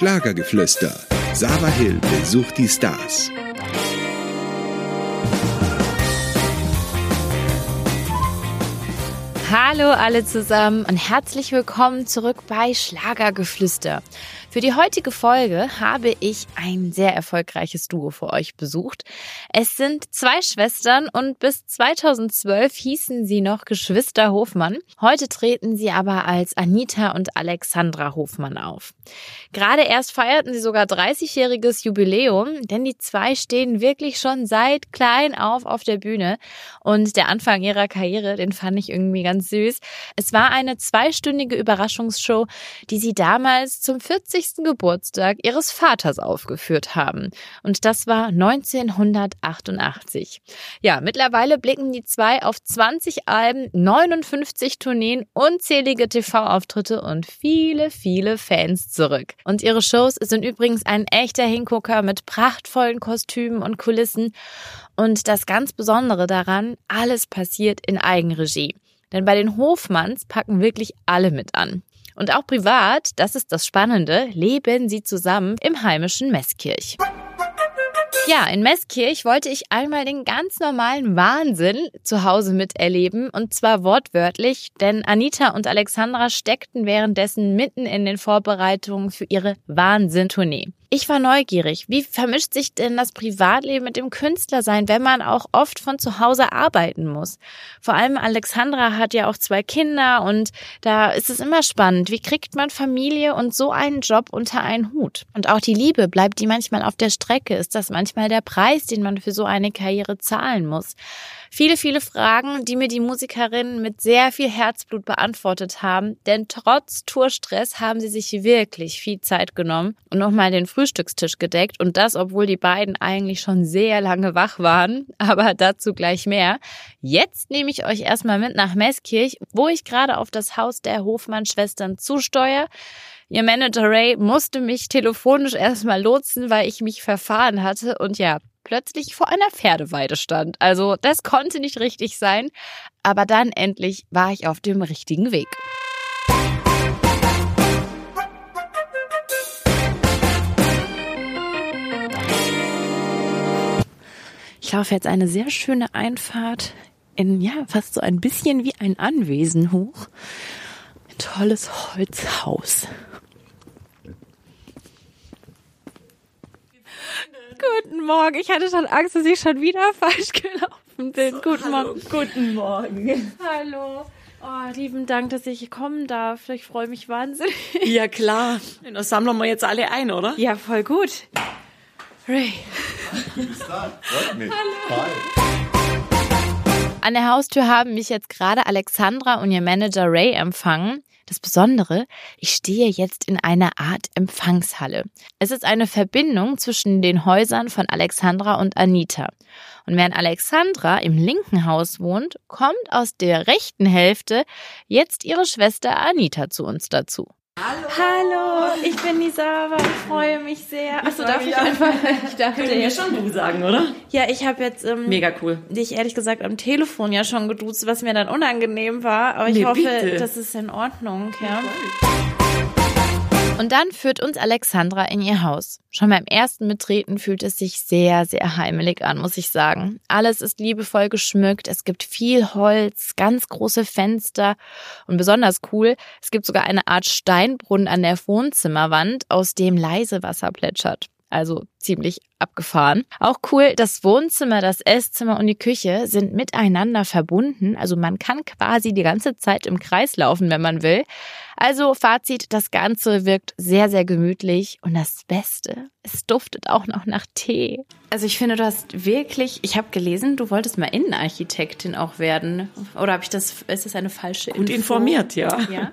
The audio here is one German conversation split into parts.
Schlagergeflüster. Sarah Hill besucht die Stars. Hallo alle zusammen und herzlich willkommen zurück bei Schlagergeflüster. Für die heutige Folge habe ich ein sehr erfolgreiches Duo für euch besucht. Es sind zwei Schwestern und bis 2012 hießen sie noch Geschwister Hofmann. Heute treten sie aber als Anita und Alexandra Hofmann auf. Gerade erst feierten sie sogar 30-jähriges Jubiläum, denn die zwei stehen wirklich schon seit klein auf auf der Bühne und der Anfang ihrer Karriere, den fand ich irgendwie ganz süß. Es war eine zweistündige Überraschungsshow, die sie damals zum 40 50. Geburtstag ihres Vaters aufgeführt haben. Und das war 1988. Ja, mittlerweile blicken die zwei auf 20 Alben, 59 Tourneen, unzählige TV-Auftritte und viele, viele Fans zurück. Und ihre Shows sind übrigens ein echter Hingucker mit prachtvollen Kostümen und Kulissen. Und das ganz Besondere daran, alles passiert in Eigenregie. Denn bei den Hofmanns packen wirklich alle mit an. Und auch privat, das ist das Spannende, leben sie zusammen im heimischen Meßkirch. Ja, in Meßkirch wollte ich einmal den ganz normalen Wahnsinn zu Hause miterleben und zwar wortwörtlich, denn Anita und Alexandra steckten währenddessen mitten in den Vorbereitungen für ihre Wahnsinn-Tournee. Ich war neugierig. Wie vermischt sich denn das Privatleben mit dem Künstlersein, wenn man auch oft von zu Hause arbeiten muss? Vor allem Alexandra hat ja auch zwei Kinder und da ist es immer spannend. Wie kriegt man Familie und so einen Job unter einen Hut? Und auch die Liebe, bleibt die manchmal auf der Strecke? Ist das manchmal der Preis, den man für so eine Karriere zahlen muss? Viele, viele Fragen, die mir die Musikerinnen mit sehr viel Herzblut beantwortet haben, denn trotz Tourstress haben sie sich wirklich viel Zeit genommen und nochmal den Frühstückstisch gedeckt und das, obwohl die beiden eigentlich schon sehr lange wach waren, aber dazu gleich mehr. Jetzt nehme ich euch erstmal mit nach Meßkirch, wo ich gerade auf das Haus der Hofmann-Schwestern zusteuere. Ihr Manager Ray musste mich telefonisch erstmal lotsen, weil ich mich verfahren hatte. Und ja, plötzlich vor einer Pferdeweide stand. Also das konnte nicht richtig sein, aber dann endlich war ich auf dem richtigen Weg. Ich laufe jetzt eine sehr schöne Einfahrt in, ja, fast so ein bisschen wie ein Anwesen hoch. Ein tolles Holzhaus. Guten Morgen. Ich hatte schon Angst, dass ich schon wieder falsch gelaufen bin. So, guten hallo, Morgen. Guten Morgen. Hallo. Oh, lieben Dank, dass ich kommen darf. Ich freue mich wahnsinnig. Ja, klar. Dann sammeln wir jetzt alle ein, oder? Ja, voll gut. Ray. Hallo. Hi. An der Haustür haben mich jetzt gerade Alexandra und ihr Manager Ray empfangen. Das Besondere, ich stehe jetzt in einer Art Empfangshalle. Es ist eine Verbindung zwischen den Häusern von Alexandra und Anita. Und während Alexandra im linken Haus wohnt, kommt aus der rechten Hälfte jetzt ihre Schwester Anita zu uns dazu. Hallo. Hallo, ich bin die Sarah, ich freue mich sehr. Achso, darf ich einfach, ich darf dir ja schon du sagen, oder? Ja, ich habe jetzt ähm, mega cool. Dich ehrlich gesagt am Telefon ja schon geduzt, was mir dann unangenehm war, aber ich nee, hoffe, bitte. das ist in Ordnung, ja. Und dann führt uns Alexandra in ihr Haus. Schon beim ersten Betreten fühlt es sich sehr, sehr heimelig an, muss ich sagen. Alles ist liebevoll geschmückt, es gibt viel Holz, ganz große Fenster und besonders cool, es gibt sogar eine Art Steinbrunnen an der Wohnzimmerwand, aus dem leise Wasser plätschert. Also ziemlich abgefahren. Auch cool, das Wohnzimmer, das Esszimmer und die Küche sind miteinander verbunden. Also man kann quasi die ganze Zeit im Kreis laufen, wenn man will. Also Fazit, das Ganze wirkt sehr, sehr gemütlich. Und das Beste, es duftet auch noch nach Tee. Also ich finde, du hast wirklich, ich habe gelesen, du wolltest mal Innenarchitektin auch werden. Oder habe ich das, ist das eine falsche Info? Gut informiert, ja. ja.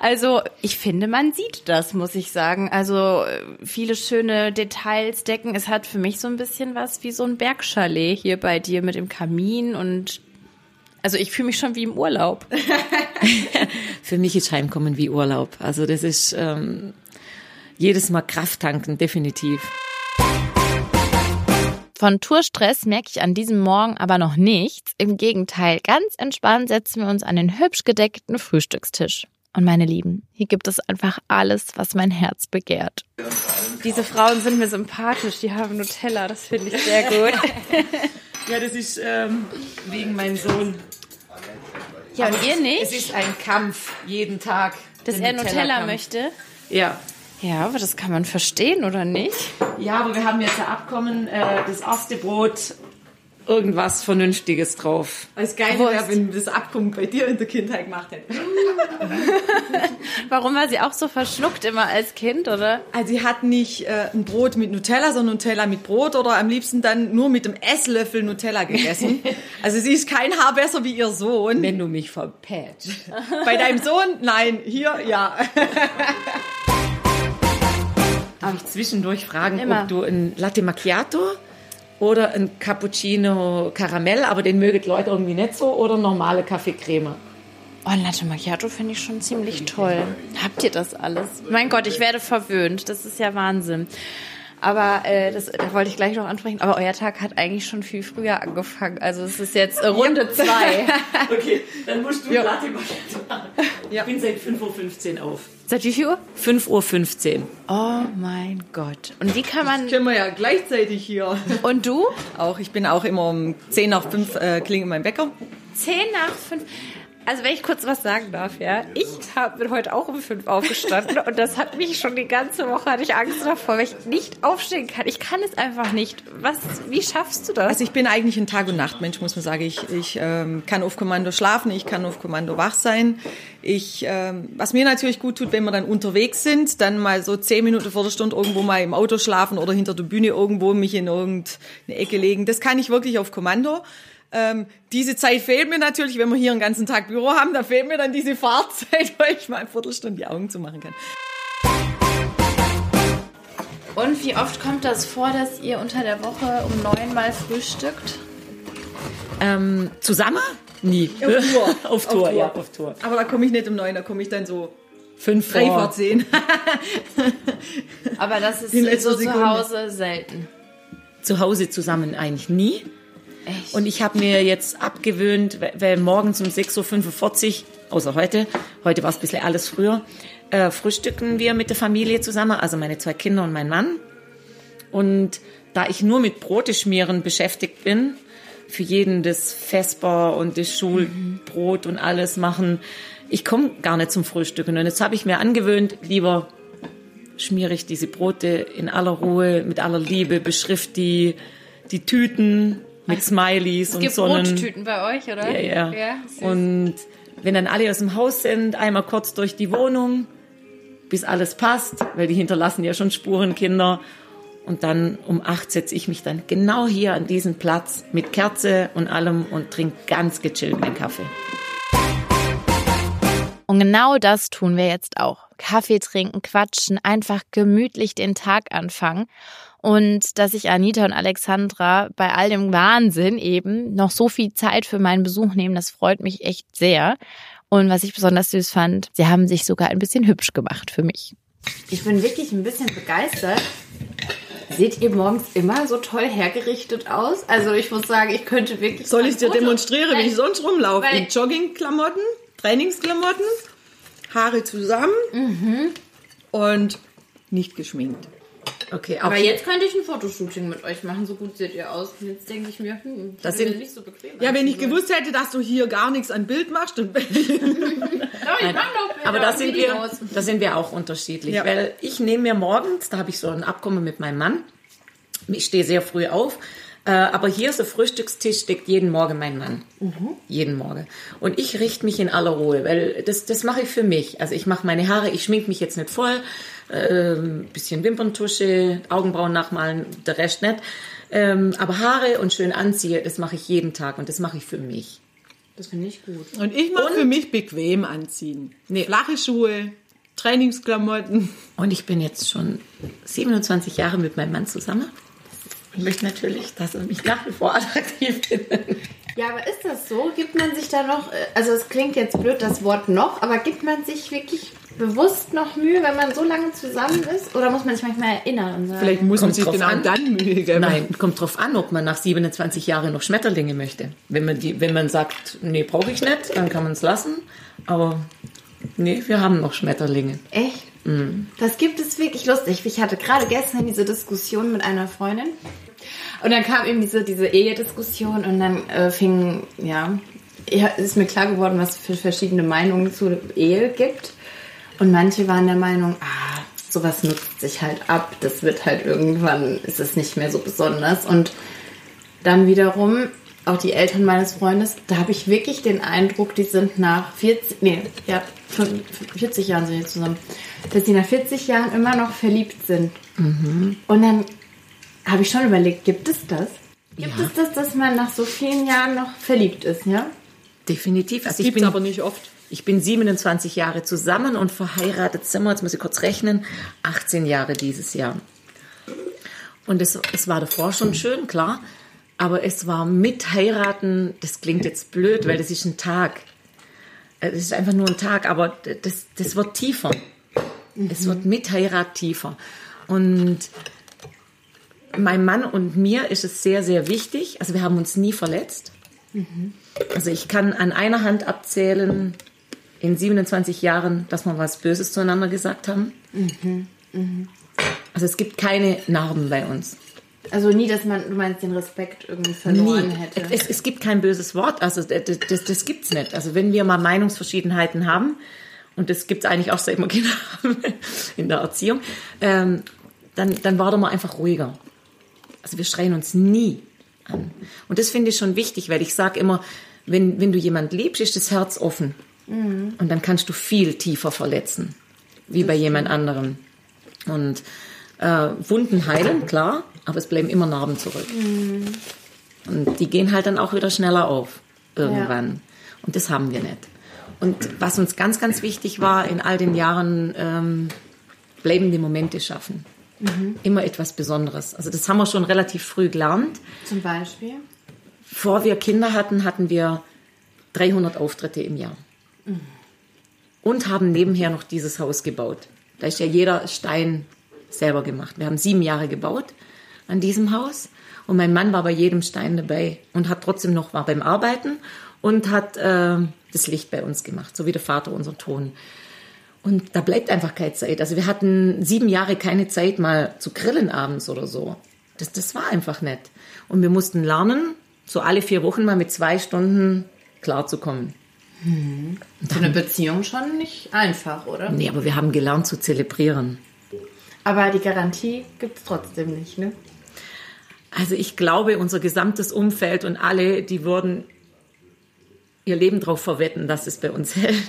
Also ich finde, man sieht das, muss ich sagen. Also viele schöne Details decken. Es hat für mich so ein bisschen was wie so ein Bergchalet hier bei dir mit dem Kamin und also ich fühle mich schon wie im Urlaub. Für mich ist Heimkommen wie Urlaub. Also das ist ähm, jedes Mal Kraft tanken, definitiv. Von Tourstress merke ich an diesem Morgen aber noch nichts. Im Gegenteil, ganz entspannt setzen wir uns an den hübsch gedeckten Frühstückstisch. Und meine Lieben, hier gibt es einfach alles, was mein Herz begehrt. Diese Frauen sind mir sympathisch, die haben Nutella, das finde ich sehr gut. Ja, das ist ähm, wegen meinem Sohn. ja, und ihr Es nicht? ist ein Kampf jeden Tag. Dass er Nutella Nutella-Kampf. möchte? Ja. Ja, aber das kann man verstehen, oder nicht? Ja, aber wir haben jetzt ein Abkommen, äh, das erste Brot, irgendwas Vernünftiges drauf. Das Geile Wurst. wäre, wenn das Abkommen bei dir in der Kindheit gemacht hätte. Warum war sie auch so verschluckt immer als Kind, oder? Also sie hat nicht äh, ein Brot mit Nutella, sondern Nutella mit Brot oder am liebsten dann nur mit dem Esslöffel Nutella gegessen. Also sie ist kein Haar besser wie ihr Sohn. Wenn du mich verpätst. Bei deinem Sohn? Nein, hier ja. Darf ich zwischendurch fragen, Immer. ob du ein Latte Macchiato oder ein Cappuccino Karamell, aber den mögen die Leute irgendwie nicht so, oder normale Kaffeecreme? Oh, Latte Macchiato finde ich schon ziemlich toll. Habt ihr das alles? Mein Gott, ich werde verwöhnt. Das ist ja Wahnsinn. Aber äh, das, da wollte ich gleich noch ansprechen. Aber euer Tag hat eigentlich schon viel früher angefangen. Also es ist jetzt äh, Runde zwei. Okay, dann musst du Latte machen. Ja. Ich bin seit 5.15 Uhr auf. Seit wie viel Uhr? 5.15 Uhr. Oh mein Gott. Und wie kann man... Können wir ja gleichzeitig hier. Und du? Auch, ich bin auch immer um 10 nach 5 äh, klingelt mein Wecker. Zehn nach fünf. Also wenn ich kurz was sagen darf, ja. Ich hab, bin heute auch um fünf aufgestanden und das hat mich schon die ganze Woche, hatte ich Angst davor, weil ich nicht aufstehen kann. Ich kann es einfach nicht. Was, wie schaffst du das? Also ich bin eigentlich ein Tag- und Nachtmensch, muss man sagen. Ich, ich ähm, kann auf Kommando schlafen, ich kann auf Kommando wach sein. Ich, ähm, was mir natürlich gut tut, wenn wir dann unterwegs sind, dann mal so zehn Minuten vor der Stunde irgendwo mal im Auto schlafen oder hinter der Bühne irgendwo mich in irgendeine Ecke legen. Das kann ich wirklich auf Kommando. Ähm, diese Zeit fehlt mir natürlich, wenn wir hier einen ganzen Tag Büro haben, da fehlt mir dann diese Fahrzeit, weil ich mal eine Viertelstunde die Augen zumachen kann. Und wie oft kommt das vor, dass ihr unter der Woche um neun mal frühstückt? Ähm, zusammen? Nie. Auf Tour. auf Tour, ja, auf Tour. Aber da komme ich nicht um neun, da komme ich dann so Fünf drei vor. zehn. Aber das ist so zu. Hause selten. Zu Hause zusammen eigentlich nie. Und ich habe mir jetzt abgewöhnt, weil- weil morgens um 6.45 Uhr, außer heute, heute war es ein bisschen alles früher, äh, frühstücken wir mit der Familie zusammen, also meine zwei Kinder und mein Mann. Und da ich nur mit Brote schmieren beschäftigt bin, für jeden das Vesper und das Schulbrot und alles machen, ich komme gar nicht zum Frühstücken. Und jetzt habe ich mir angewöhnt, lieber schmiere ich diese Brote in aller Ruhe, mit aller Liebe, beschrift die, die Tüten mit Smileys Es und gibt Sonnen. Brottüten bei euch, oder? Ja, ja. ja und wenn dann alle aus dem Haus sind, einmal kurz durch die Wohnung, bis alles passt, weil die hinterlassen ja schon Spurenkinder. Und dann um acht setze ich mich dann genau hier an diesen Platz mit Kerze und allem und trinke ganz gechillt meinen Kaffee. Und genau das tun wir jetzt auch. Kaffee trinken, quatschen, einfach gemütlich den Tag anfangen. Und dass sich Anita und Alexandra bei all dem Wahnsinn eben noch so viel Zeit für meinen Besuch nehmen, das freut mich echt sehr. Und was ich besonders süß fand, sie haben sich sogar ein bisschen hübsch gemacht für mich. Ich bin wirklich ein bisschen begeistert. Seht ihr morgens immer so toll hergerichtet aus? Also ich muss sagen, ich könnte wirklich. Soll ich dir demonstrieren, wie ich sonst rumlaufe? In Joggingklamotten, Trainingsklamotten, Haare zusammen und nicht geschminkt. Okay, Aber jetzt könnte ich ein Fotoshooting mit euch machen, so gut seht ihr aus. Und jetzt denke ich mir, hm, Das würde sind- nicht so bequem. Ja, wenn ich gewusst hätte, dass du hier gar nichts an Bild machst, dann ich doch Aber da sind, wir, Videos. da sind wir auch unterschiedlich. Ja. Weil ich nehme mir morgens, da habe ich so ein Abkommen mit meinem Mann, ich stehe sehr früh auf, äh, aber hier so Frühstückstisch steckt jeden Morgen mein Mann. Jeden Morgen. Und ich richte mich in aller Ruhe, weil das, das mache ich für mich. Also ich mache meine Haare, ich schmink mich jetzt nicht voll, ähm, bisschen Wimperntusche, Augenbrauen nachmalen, der Rest nicht. Ähm, aber Haare und schön anziehe, das mache ich jeden Tag und das mache ich für mich. Das finde ich gut. Und ich mache für mich bequem anziehen. Nee. Flache Schuhe, Trainingsklamotten. Und ich bin jetzt schon 27 Jahre mit meinem Mann zusammen. Ich möchte natürlich, dass er mich nach wie vor attraktiv findet. Ja, aber ist das so? Gibt man sich da noch, äh, also es klingt jetzt blöd, das Wort noch, aber gibt man sich wirklich bewusst noch Mühe, wenn man so lange zusammen ist? Oder muss man sich manchmal erinnern und sagen, Vielleicht muss man sich genau an. dann Mühe geben. Nein, kommt drauf an, ob man nach 27 Jahren noch Schmetterlinge möchte. Wenn man, die, wenn man sagt, nee, brauche ich nicht, dann kann man es lassen. Aber Nee, wir haben noch Schmetterlinge. Echt? Das gibt es wirklich lustig. Ich hatte gerade gestern diese Diskussion mit einer Freundin. Und dann kam eben diese, diese Ehediskussion und dann äh, fing, ja, ja, ist mir klar geworden, was es für verschiedene Meinungen zur Ehe gibt. Und manche waren der Meinung, ah, sowas nutzt sich halt ab. Das wird halt irgendwann, ist es nicht mehr so besonders. Und dann wiederum, auch die Eltern meines Freundes, da habe ich wirklich den Eindruck, die sind nach 40, nee, ja, 40 Jahren sind die zusammen, dass die nach 40 Jahren immer noch verliebt sind. Und dann habe ich schon überlegt, gibt es das? Gibt Ja. es das, dass man nach so vielen Jahren noch verliebt ist, ja? Definitiv. Also ich Gibt's bin aber nicht oft. Ich bin 27 Jahre zusammen und verheiratet sind wir, jetzt muss ich kurz rechnen, 18 Jahre dieses Jahr. Und es, es war davor schon schön, klar, aber es war mit heiraten, das klingt jetzt blöd, weil das ist ein Tag. Äh, Das ist einfach nur ein Tag, aber das, das wird tiefer. Es wird mit Heirat tiefer. Und meinem Mann und mir ist es sehr, sehr wichtig. Also wir haben uns nie verletzt. Also ich kann an einer Hand abzählen in 27 Jahren, dass wir was Böses zueinander gesagt haben. Also es gibt keine Narben bei uns. Also nie, dass man, du meinst, den Respekt irgendwie verloren Nie. hätte. Es, es gibt kein böses Wort, also das, das, das gibt's nicht. Also wenn wir mal Meinungsverschiedenheiten haben, und das gibt's eigentlich auch seit wir Kinder haben in der Erziehung, ähm, dann, dann werden wir einfach ruhiger. Also wir schreien uns nie an. Und das finde ich schon wichtig, weil ich sage immer, wenn, wenn du jemand liebst, ist das Herz offen. Und dann kannst du viel tiefer verletzen, wie bei jemand anderem. Und äh, Wunden heilen, klar, aber es bleiben immer Narben zurück. Und die gehen halt dann auch wieder schneller auf irgendwann. Und das haben wir nicht. Und was uns ganz, ganz wichtig war in all den Jahren, ähm, bleibende Momente schaffen. Immer etwas Besonderes. Also das haben wir schon relativ früh gelernt. Zum Beispiel? Bevor wir Kinder hatten, hatten wir 300 Auftritte im Jahr. Und haben nebenher noch dieses Haus gebaut. Da ist ja jeder Stein selber gemacht. Wir haben sieben Jahre gebaut an diesem Haus. Und mein Mann war bei jedem Stein dabei und hat trotzdem noch, war beim Arbeiten und hat äh, das Licht bei uns gemacht, so wie der Vater unser Ton. Und da bleibt einfach keine Zeit. Also wir hatten sieben Jahre keine Zeit, mal zu grillen abends oder so. Das, das war einfach nicht. Und wir mussten lernen, so alle vier Wochen mal mit zwei Stunden klarzukommen. Für eine Beziehung schon nicht einfach, oder? Nee, aber wir haben gelernt zu zelebrieren. Aber die Garantie gibt es trotzdem nicht, ne? Also ich glaube, unser gesamtes Umfeld und alle, die würden ihr Leben darauf verwetten, dass es bei uns hält.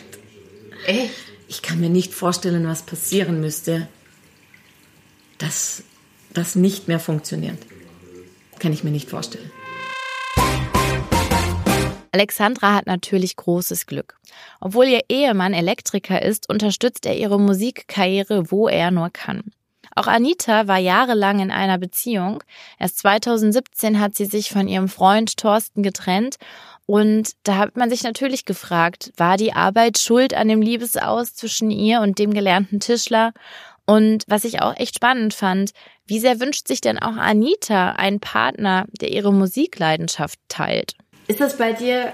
Echt? Ich kann mir nicht vorstellen, was passieren müsste, dass das nicht mehr funktioniert. Kann ich mir nicht vorstellen. Alexandra hat natürlich großes Glück. Obwohl ihr Ehemann Elektriker ist, unterstützt er ihre Musikkarriere, wo er nur kann. Auch Anita war jahrelang in einer Beziehung. Erst 2017 hat sie sich von ihrem Freund Thorsten getrennt. Und da hat man sich natürlich gefragt, war die Arbeit schuld an dem Liebesaus zwischen ihr und dem gelernten Tischler? Und was ich auch echt spannend fand, wie sehr wünscht sich denn auch Anita einen Partner, der ihre Musikleidenschaft teilt? Ist das bei dir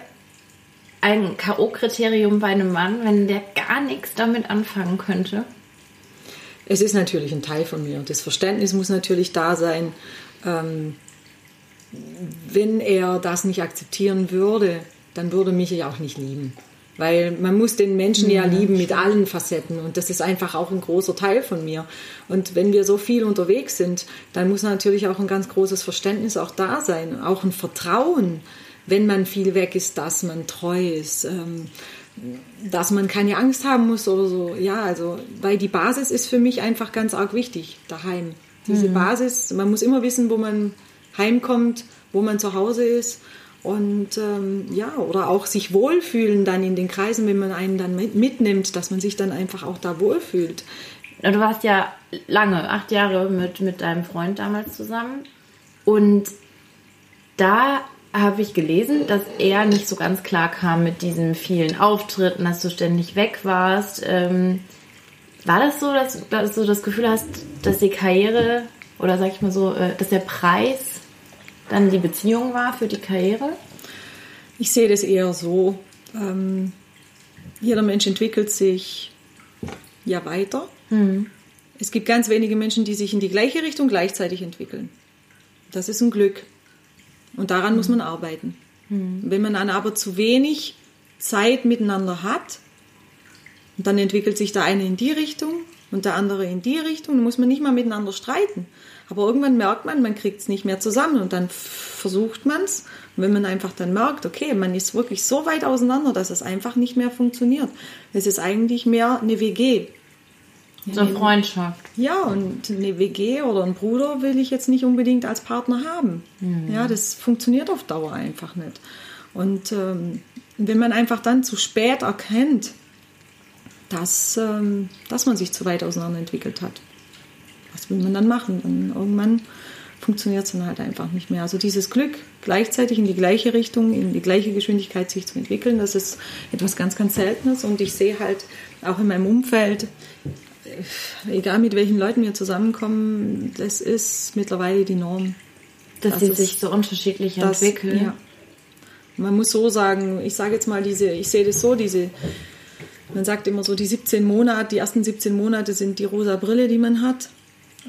ein K.O.-Kriterium bei einem Mann, wenn der gar nichts damit anfangen könnte? Es ist natürlich ein Teil von mir. Das Verständnis muss natürlich da sein. Ähm, wenn er das nicht akzeptieren würde, dann würde mich ja auch nicht lieben. Weil man muss den Menschen ja lieben mit allen Facetten und das ist einfach auch ein großer Teil von mir. Und wenn wir so viel unterwegs sind, dann muss natürlich auch ein ganz großes Verständnis auch da sein, auch ein Vertrauen, wenn man viel weg ist, dass man treu ist, ähm, dass man keine Angst haben muss oder so. Ja, also, weil die Basis ist für mich einfach ganz arg wichtig, daheim. Diese Basis, man muss immer wissen, wo man heimkommt, wo man zu Hause ist und ähm, ja, oder auch sich wohlfühlen dann in den Kreisen, wenn man einen dann mit- mitnimmt, dass man sich dann einfach auch da wohlfühlt. Du warst ja lange, acht Jahre mit, mit deinem Freund damals zusammen. Und da habe ich gelesen, dass er nicht so ganz klar kam mit diesen vielen Auftritten, dass du ständig weg warst. Ähm, war das so, dass, dass du das Gefühl hast, dass die Karriere oder sag ich mal so, äh, dass der Preis dann die Beziehung war für die Karriere? Ich sehe das eher so. Ähm, jeder Mensch entwickelt sich ja weiter. Es gibt ganz wenige Menschen, die sich in die gleiche Richtung gleichzeitig entwickeln. Das ist ein Glück. Und daran muss man arbeiten. Wenn man dann aber zu wenig Zeit miteinander hat, dann entwickelt sich der eine in die Richtung und der andere in die Richtung, dann muss man nicht mal miteinander streiten. Aber irgendwann merkt man, man kriegt es nicht mehr zusammen und dann versucht man es. Und wenn man einfach dann merkt, okay, man ist wirklich so weit auseinander, dass es einfach nicht mehr funktioniert. Es ist eigentlich mehr eine WG. So eine Freundschaft. Ja, und eine WG oder einen Bruder will ich jetzt nicht unbedingt als Partner haben. Ja, das funktioniert auf Dauer einfach nicht. Und ähm, wenn man einfach dann zu spät erkennt, dass, ähm, dass man sich zu weit auseinander entwickelt hat, was will man dann machen? Dann irgendwann funktioniert es dann halt einfach nicht mehr. Also dieses Glück, gleichzeitig in die gleiche Richtung, in die gleiche Geschwindigkeit sich zu entwickeln, das ist etwas ganz, ganz Seltenes. Und ich sehe halt auch in meinem Umfeld, egal mit welchen Leuten wir zusammenkommen, das ist mittlerweile die Norm. Dass Das sie sich so unterschiedlich Das- entwickeln. Ja. Man muss so sagen, ich sage jetzt mal diese, ich sehe das so, diese, man sagt immer so, die 17 Monate, die ersten 17 Monate sind die rosa Brille, die man hat.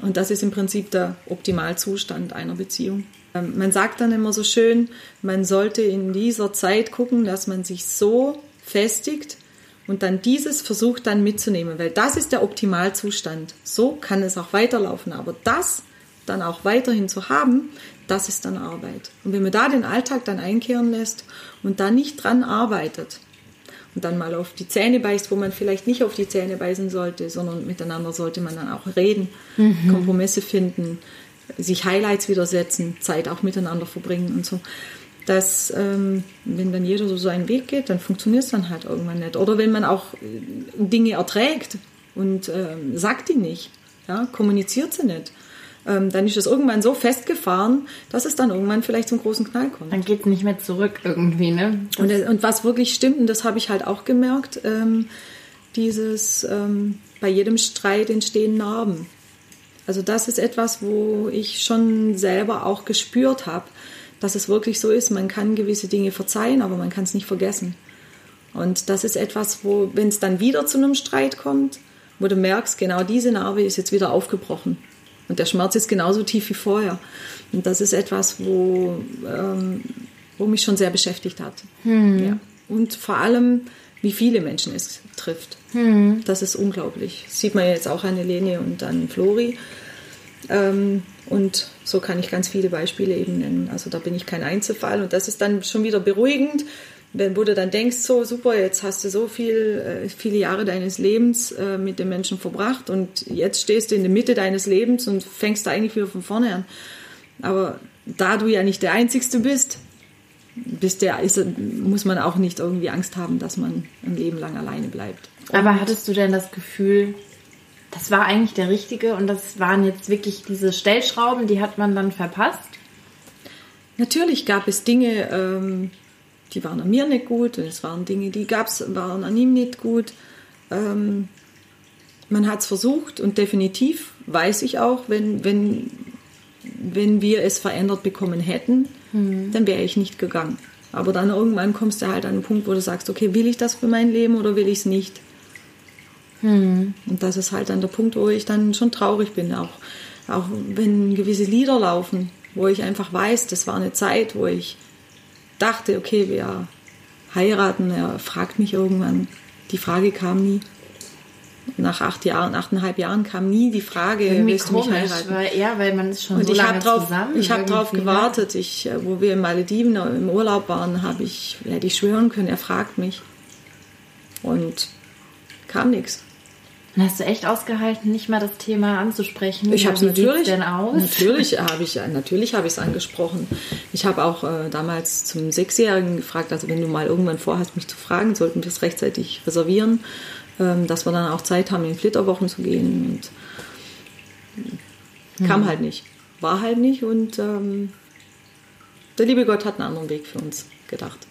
Und das ist im Prinzip der Optimalzustand einer Beziehung. Ähm, Man sagt dann immer so schön, man sollte in dieser Zeit gucken, dass man sich so festigt und dann dieses versucht dann mitzunehmen, weil das ist der Optimalzustand. So kann es auch weiterlaufen, aber das dann auch weiterhin zu haben, das ist dann Arbeit. Und wenn man da den Alltag dann einkehren lässt und da nicht dran arbeitet und dann mal auf die Zähne beißt, wo man vielleicht nicht auf die Zähne beißen sollte, sondern miteinander sollte man dann auch reden, Kompromisse finden, sich Highlights wieder setzen, Zeit auch miteinander verbringen und so. Dass, ähm, wenn dann jeder so seinen Weg geht, dann funktioniert es dann halt irgendwann nicht. Oder wenn man auch äh, Dinge erträgt und ähm, sagt die nicht, ja, kommuniziert sie nicht, ähm, dann ist es irgendwann so festgefahren, dass es dann irgendwann vielleicht zum großen Knall kommt. Dann geht es nicht mehr zurück irgendwie, ne? Und, und was wirklich stimmt, und das habe ich halt auch gemerkt, ähm, dieses ähm, bei jedem Streit entstehen Narben. Also das ist etwas, wo ich schon selber auch gespürt habe, dass es wirklich so ist. Man kann gewisse Dinge verzeihen, aber man kann es nicht vergessen. Und das ist etwas, wo, wenn es dann wieder zu einem Streit kommt, wo du merkst, genau diese Narbe ist jetzt wieder aufgebrochen. Und der Schmerz ist genauso tief wie vorher. Und das ist etwas, wo, ähm, wo mich schon sehr beschäftigt hat. Ja. Und vor allem, wie viele Menschen es trifft. Das ist unglaublich. Das sieht man jetzt auch an Helene und an Flori. Ähm, und so kann ich ganz viele Beispiele eben nennen. Also da bin ich kein Einzelfall. Und das ist dann schon wieder beruhigend, wenn du dann denkst, so super, jetzt hast du so viel, äh, viele Jahre deines Lebens äh, mit den Menschen verbracht und jetzt stehst du in der Mitte deines Lebens und fängst da eigentlich wieder von vorne an. Aber da du ja nicht der Einzigste bist, bist der, ist, muss man auch nicht irgendwie Angst haben, dass man ein Leben lang alleine bleibt. Aber hattest du denn das Gefühl, das war eigentlich der Richtige und das waren jetzt wirklich diese Stellschrauben, die hat man dann verpasst? Natürlich gab es Dinge, ähm, die waren an mir nicht gut und es waren Dinge, die gab's, waren an ihm nicht gut. Ähm, man hat es versucht und definitiv weiß ich auch, wenn, wenn, wenn wir es verändert bekommen hätten, dann wäre ich nicht gegangen. Aber dann irgendwann kommst du halt an einen Punkt, wo du sagst, okay, will ich das für mein Leben oder will ich es nicht? Und das ist halt dann der Punkt, wo ich dann schon traurig bin, auch, auch wenn gewisse Lieder laufen, wo ich einfach weiß, das war eine Zeit, wo ich dachte, okay, wir heiraten. Er fragt mich irgendwann. Die Frage kam nie. Nach acht Jahren, achteinhalb Jahren kam nie die Frage, Irgendwie willst du mich komisch, heiraten? weil, ja, weil man ist schon Und so ich lange habe drauf, zusammen. ich habe drauf ne? gewartet. Ich, äh, wo wir in Malediven im Urlaub waren, habe ich, hätte ich schwören können, er fragt mich. Und kam nichts. Und hast du echt ausgehalten, nicht mal das Thema anzusprechen? Ich habe es natürlich. denn aus? Natürlich habe ich, natürlich habe ich es angesprochen. Ich habe auch äh, damals zum Sechsjährigen gefragt, also wenn du mal irgendwann vorhast, mich zu fragen, sollten wir es rechtzeitig reservieren, ähm, dass wir dann auch Zeit haben, in Flitterwochen zu gehen. Und kam halt nicht, war halt nicht und ähm, der liebe Gott hat einen anderen Weg für uns gedacht.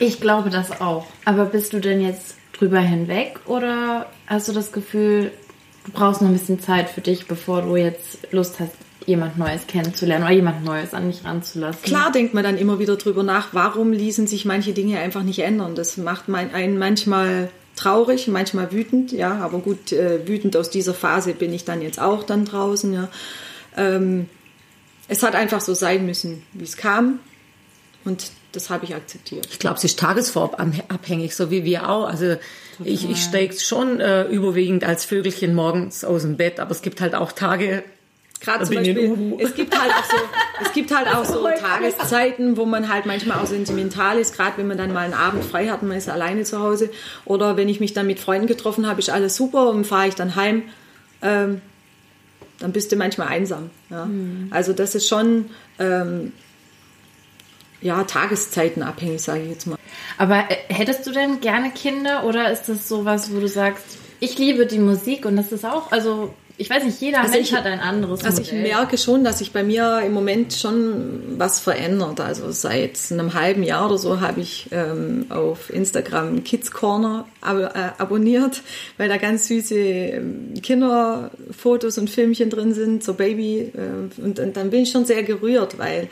Ich glaube das auch. Aber bist du denn jetzt drüber hinweg oder hast du das Gefühl, du brauchst noch ein bisschen Zeit für dich, bevor du jetzt Lust hast, jemand Neues kennenzulernen oder jemand Neues an mich ranzulassen. Klar denkt man dann immer wieder drüber nach, warum ließen sich manche Dinge einfach nicht ändern. Das macht einen manchmal traurig, manchmal wütend, ja, aber gut, äh, wütend aus dieser Phase bin ich dann jetzt auch dann draußen, ja. Ähm, es hat einfach so sein müssen, wie es kam und das habe ich akzeptiert. Ich glaube, es ist tagesformabhängig, so wie wir auch. Also ich, ich steige schon äh, überwiegend als Vögelchen morgens aus dem Bett, aber es gibt halt auch Tage, Gerade zum Beispiel, es gibt halt auch so, es gibt halt auch so Tageszeiten, wo man halt manchmal auch sentimental ist, gerade wenn man dann mal einen Abend frei hat und man ist alleine zu Hause. Oder wenn ich mich dann mit Freunden getroffen habe, ist alles super und fahre ich dann heim, ähm, dann bist du manchmal einsam. Ja? Mhm. Also das ist schon ähm, ja, tageszeitenabhängig, sage ich jetzt mal. Aber äh, hättest du denn gerne Kinder oder ist das sowas, wo du sagst, ich liebe die Musik und das ist auch, also ich weiß nicht, jeder also Mensch ich, hat ein anderes Also Modell. ich merke schon, dass sich bei mir im Moment schon was verändert. Also seit einem halben Jahr oder so habe ich ähm, auf Instagram Kids Corner ab äh, abonniert, weil da ganz süße ähm, Kinderfotos und Filmchen drin sind, so Baby. Äh, und, und dann bin ich schon sehr gerührt, weil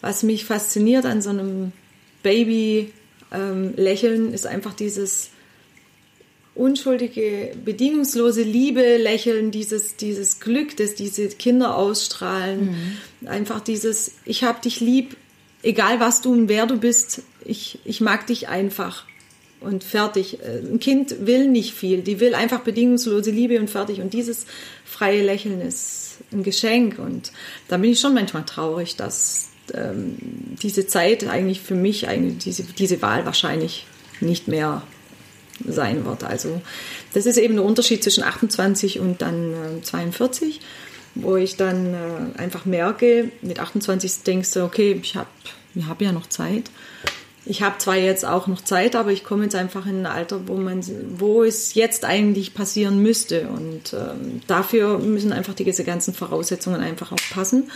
was mich fasziniert an so einem Baby ähm, ist einfach dieses unschuldige, bedingungslose Liebe, Lächeln, dieses, dieses Glück, das diese Kinder ausstrahlen. Mhm. Einfach dieses, ich hab dich lieb, egal was du und wer du bist, ich, ich mag dich einfach. Und fertig. Ein Kind will nicht viel. Die will einfach bedingungslose Liebe und fertig. Und dieses freie Lächeln ist ein Geschenk. Und da bin ich schon manchmal traurig, dass ähm, diese Zeit eigentlich für mich, eigentlich diese, diese Wahl wahrscheinlich nicht mehr sein wird. Also das ist eben der Unterschied zwischen 28 und dann äh, 42, wo ich dann äh, einfach merke, mit 28 denkst du, okay, ich habe ich hab ja noch Zeit. Ich habe zwar jetzt auch noch Zeit, aber ich komme jetzt einfach in ein Alter, wo man, wo es jetzt eigentlich passieren müsste. Und ähm, dafür müssen einfach diese ganzen Voraussetzungen einfach auch passen.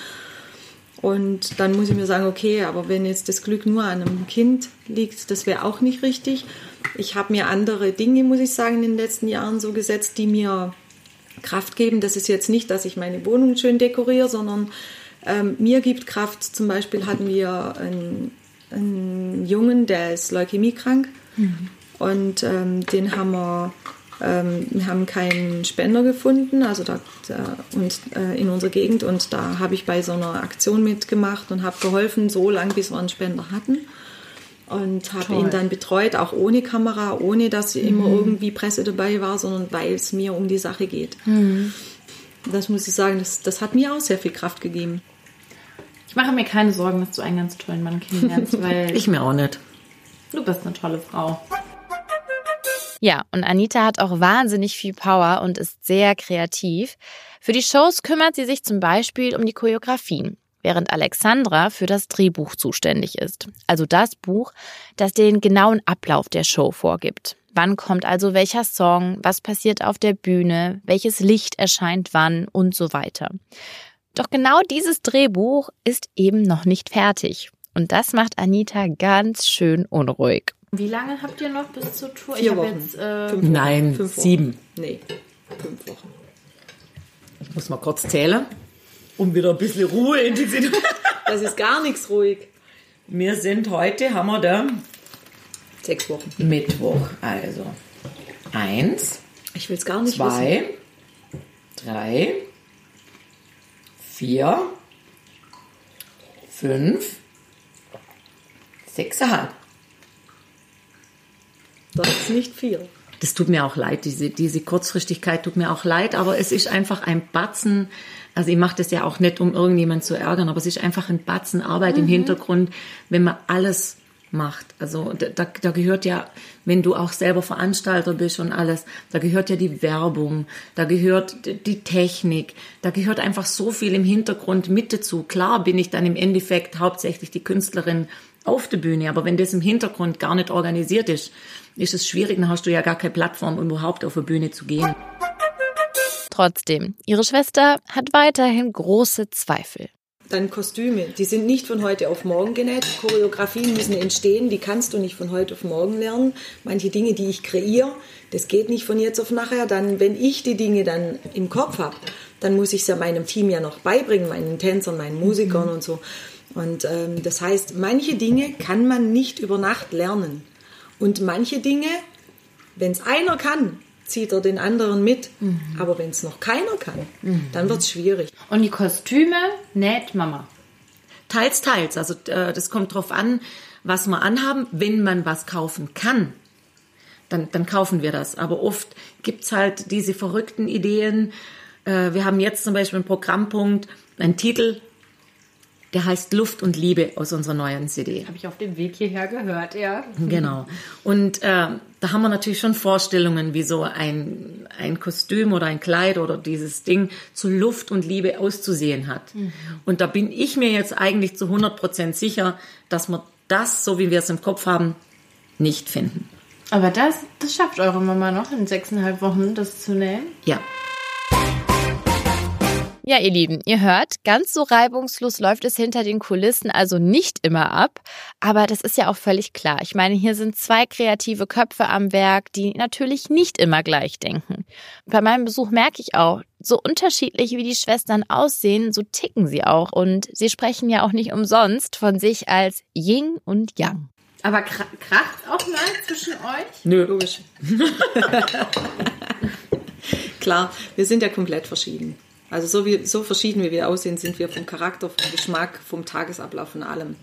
Und dann muss ich mir sagen, okay, aber wenn jetzt das Glück nur an einem Kind liegt, das wäre auch nicht richtig. Ich habe mir andere Dinge, muss ich sagen, in den letzten Jahren so gesetzt, die mir Kraft geben. Das ist jetzt nicht, dass ich meine Wohnung schön dekoriere, sondern ähm, mir gibt Kraft. Zum Beispiel hatten wir einen, einen Jungen, der ist leukämiekrank. Mhm. Und ähm, den haben wir ähm, wir haben keinen Spender gefunden, also da, da und äh, in unserer Gegend und da habe ich bei so einer Aktion mitgemacht und habe geholfen, so lange bis wir einen Spender hatten und habe ihn dann betreut, auch ohne Kamera, ohne dass mhm. immer irgendwie Presse dabei war, sondern weil es mir um die Sache geht. Mhm. Das muss ich sagen, das, das hat mir auch sehr viel Kraft gegeben. Ich mache mir keine Sorgen, dass du einen ganz tollen Mann kennenlernst, weil ich mir auch nicht. Du bist eine tolle Frau. Ja, und Anita hat auch wahnsinnig viel Power und ist sehr kreativ. Für die Shows kümmert sie sich zum Beispiel um die Choreografien, während Alexandra für das Drehbuch zuständig ist. Also das Buch, das den genauen Ablauf der Show vorgibt. Wann kommt also welcher Song, was passiert auf der Bühne, welches Licht erscheint wann und so weiter. Doch genau dieses Drehbuch ist eben noch nicht fertig. Und das macht Anita ganz schön unruhig. Wie lange habt ihr noch bis zur Tour? Vier Wochen. Jetzt, äh, fünf Nein, fünf sieben. Nee, fünf Wochen. Ich muss mal kurz zählen, um wieder ein bisschen Ruhe in die Situation. das ist gar nichts ruhig. Wir sind heute, haben wir da sechs Wochen. Mittwoch. Also eins. Ich will es gar nicht zwei, wissen. drei, vier, fünf, sechseinhalb. Das ist nicht viel. Das tut mir auch leid, diese, diese Kurzfristigkeit tut mir auch leid, aber es ist einfach ein Batzen. Also ich mache das ja auch nicht, um irgendjemand zu ärgern, aber es ist einfach ein Batzen Arbeit mhm. im Hintergrund, wenn man alles macht. Also da, da gehört ja, wenn du auch selber Veranstalter bist und alles, da gehört ja die Werbung, da gehört die Technik, da gehört einfach so viel im Hintergrund mit dazu. Klar bin ich dann im Endeffekt hauptsächlich die Künstlerin auf der Bühne, aber wenn das im Hintergrund gar nicht organisiert ist, ist es schwierig, dann hast du ja gar keine Plattform, um überhaupt auf die Bühne zu gehen. Trotzdem, ihre Schwester hat weiterhin große Zweifel. Dann Kostüme, die sind nicht von heute auf morgen genäht. Choreografien müssen entstehen, die kannst du nicht von heute auf morgen lernen. Manche Dinge, die ich kreiere, das geht nicht von jetzt auf nachher. Dann, wenn ich die Dinge dann im Kopf habe, dann muss ich es ja meinem Team ja noch beibringen, meinen Tänzern, meinen Musikern und so. Und ähm, das heißt, manche Dinge kann man nicht über Nacht lernen. Und manche Dinge, wenn es einer kann, zieht er den anderen mit. Aber wenn es noch keiner kann, dann wird es schwierig. Und die Kostüme näht Mama. Teils, teils. Also äh, das kommt drauf an, was wir anhaben. Wenn man was kaufen kann, dann, dann kaufen wir das. Aber oft gibt's halt diese verrückten Ideen. Äh, wir haben jetzt zum Beispiel einen Programmpunkt, einen Titel, der heißt Luft und Liebe aus unserer neuen CD. Habe ich auf dem Weg hierher gehört, ja. Genau. Und äh, da haben wir natürlich schon Vorstellungen, wie so ein, ein Kostüm oder ein Kleid oder dieses Ding zu Luft und Liebe auszusehen hat. Und da bin ich mir jetzt eigentlich zu 100 Prozent sicher, dass wir das, so wie wir es im Kopf haben, nicht finden. Aber das, das schafft eure Mama noch in sechseinhalb Wochen, das zu nähen? Ja. Ja, ihr Lieben, ihr hört, ganz so reibungslos läuft es hinter den Kulissen also nicht immer ab. Aber das ist ja auch völlig klar. Ich meine, hier sind zwei kreative Köpfe am Werk, die natürlich nicht immer gleich denken. Bei meinem Besuch merke ich auch, so unterschiedlich wie die Schwestern aussehen, so ticken sie auch. Und sie sprechen ja auch nicht umsonst von sich als Yin und Yang. Aber kracht auch mal zwischen euch? Nö. Logisch. Klar, wir sind ja komplett verschieden. Also so, wie, so verschieden wie wir aussehen, sind wir vom Charakter, vom Geschmack, vom Tagesablauf, von allem.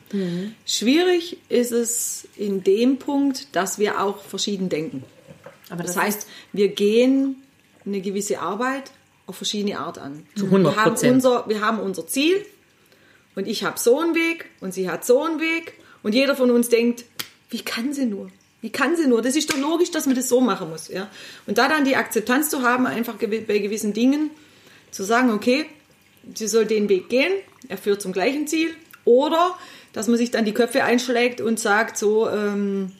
Schwierig ist es in dem Punkt, dass wir auch verschieden denken. Aber Das heißt, wir gehen eine gewisse Arbeit auf verschiedene Art an. Zu 100 wir haben, unser, wir haben unser Ziel und ich habe so einen Weg und sie hat so einen Weg und jeder von uns denkt, wie kann sie nur? Wie kann sie nur? Das ist doch logisch, dass man das so machen muss. Ja? Und da dann die Akzeptanz zu haben, einfach bei gewissen Dingen zu sagen, okay, sie soll den Weg gehen, er führt zum gleichen Ziel. Oder dass man sich dann die Köpfe einschlägt und sagt, so, ähm,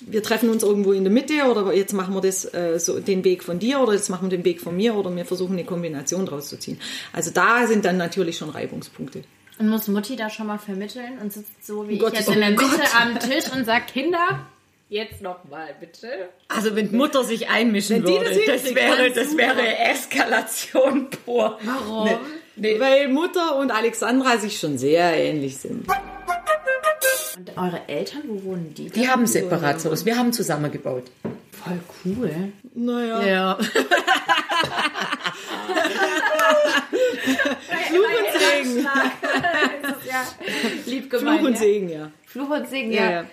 wir treffen uns irgendwo in der Mitte oder jetzt machen wir das, äh, so, den Weg von dir oder jetzt machen wir den Weg von mir oder wir versuchen eine Kombination draus zu ziehen. Also da sind dann natürlich schon Reibungspunkte. Und muss Mutti da schon mal vermitteln und sitzt so wie Oh Gott, ich jetzt oh in der Mitte Gott. am Tisch und sagt, Kinder, jetzt noch mal bitte. Also wenn Mutter sich einmischen Wenn die würde, das das, wäre, das wäre Eskalation pur. Warum? Nee. Weil Mutter und Alexandra sich schon sehr ähnlich sind. Und eure Eltern, wo wohnen die? Die haben separat so Wir haben zusammengebaut. Voll cool. Naja. Ja. Fluch und Segen. ja, lieb Fluch gemeint. und ja. Segen, ja. Fluch und Segen, Ja, ja.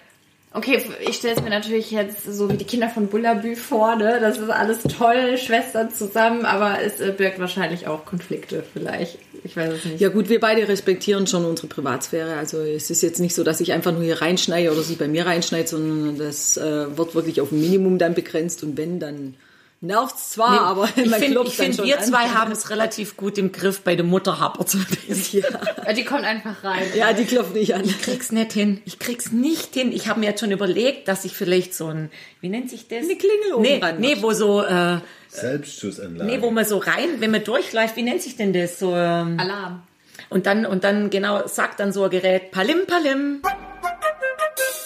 Okay, ich stelle es mir natürlich jetzt so wie die Kinder von Bullabü vor, ne? Das ist alles toll, Schwestern zusammen, aber es äh, birgt wahrscheinlich auch Konflikte vielleicht. Ich weiß es nicht. Ja gut, wir beide respektieren schon unsere Privatsphäre. Also es ist jetzt nicht so, dass ich einfach nur hier reinschneide oder sie bei mir reinschneidet, sondern das äh, wird wirklich auf ein Minimum dann begrenzt und wenn, dann nervt's zwar, Nee, aber ich finde, find, wir an. zwei haben es relativ gut im Griff bei der Mutter hapert Ja. Die kommt einfach rein. ja, die klopft nicht an. Ich krieg's nicht hin. Ich krieg's nicht hin. Ich habe mir jetzt schon überlegt, dass ich vielleicht so ein, wie nennt sich das? Eine Klingel oben nee, ran Nee, wo so, äh, Selbstschussanlage. nee, wo man so rein, wenn man durchläuft, wie nennt sich denn das? So, ähm, Alarm. und dann, und dann genau sagt dann so ein Gerät, Palim, Palim.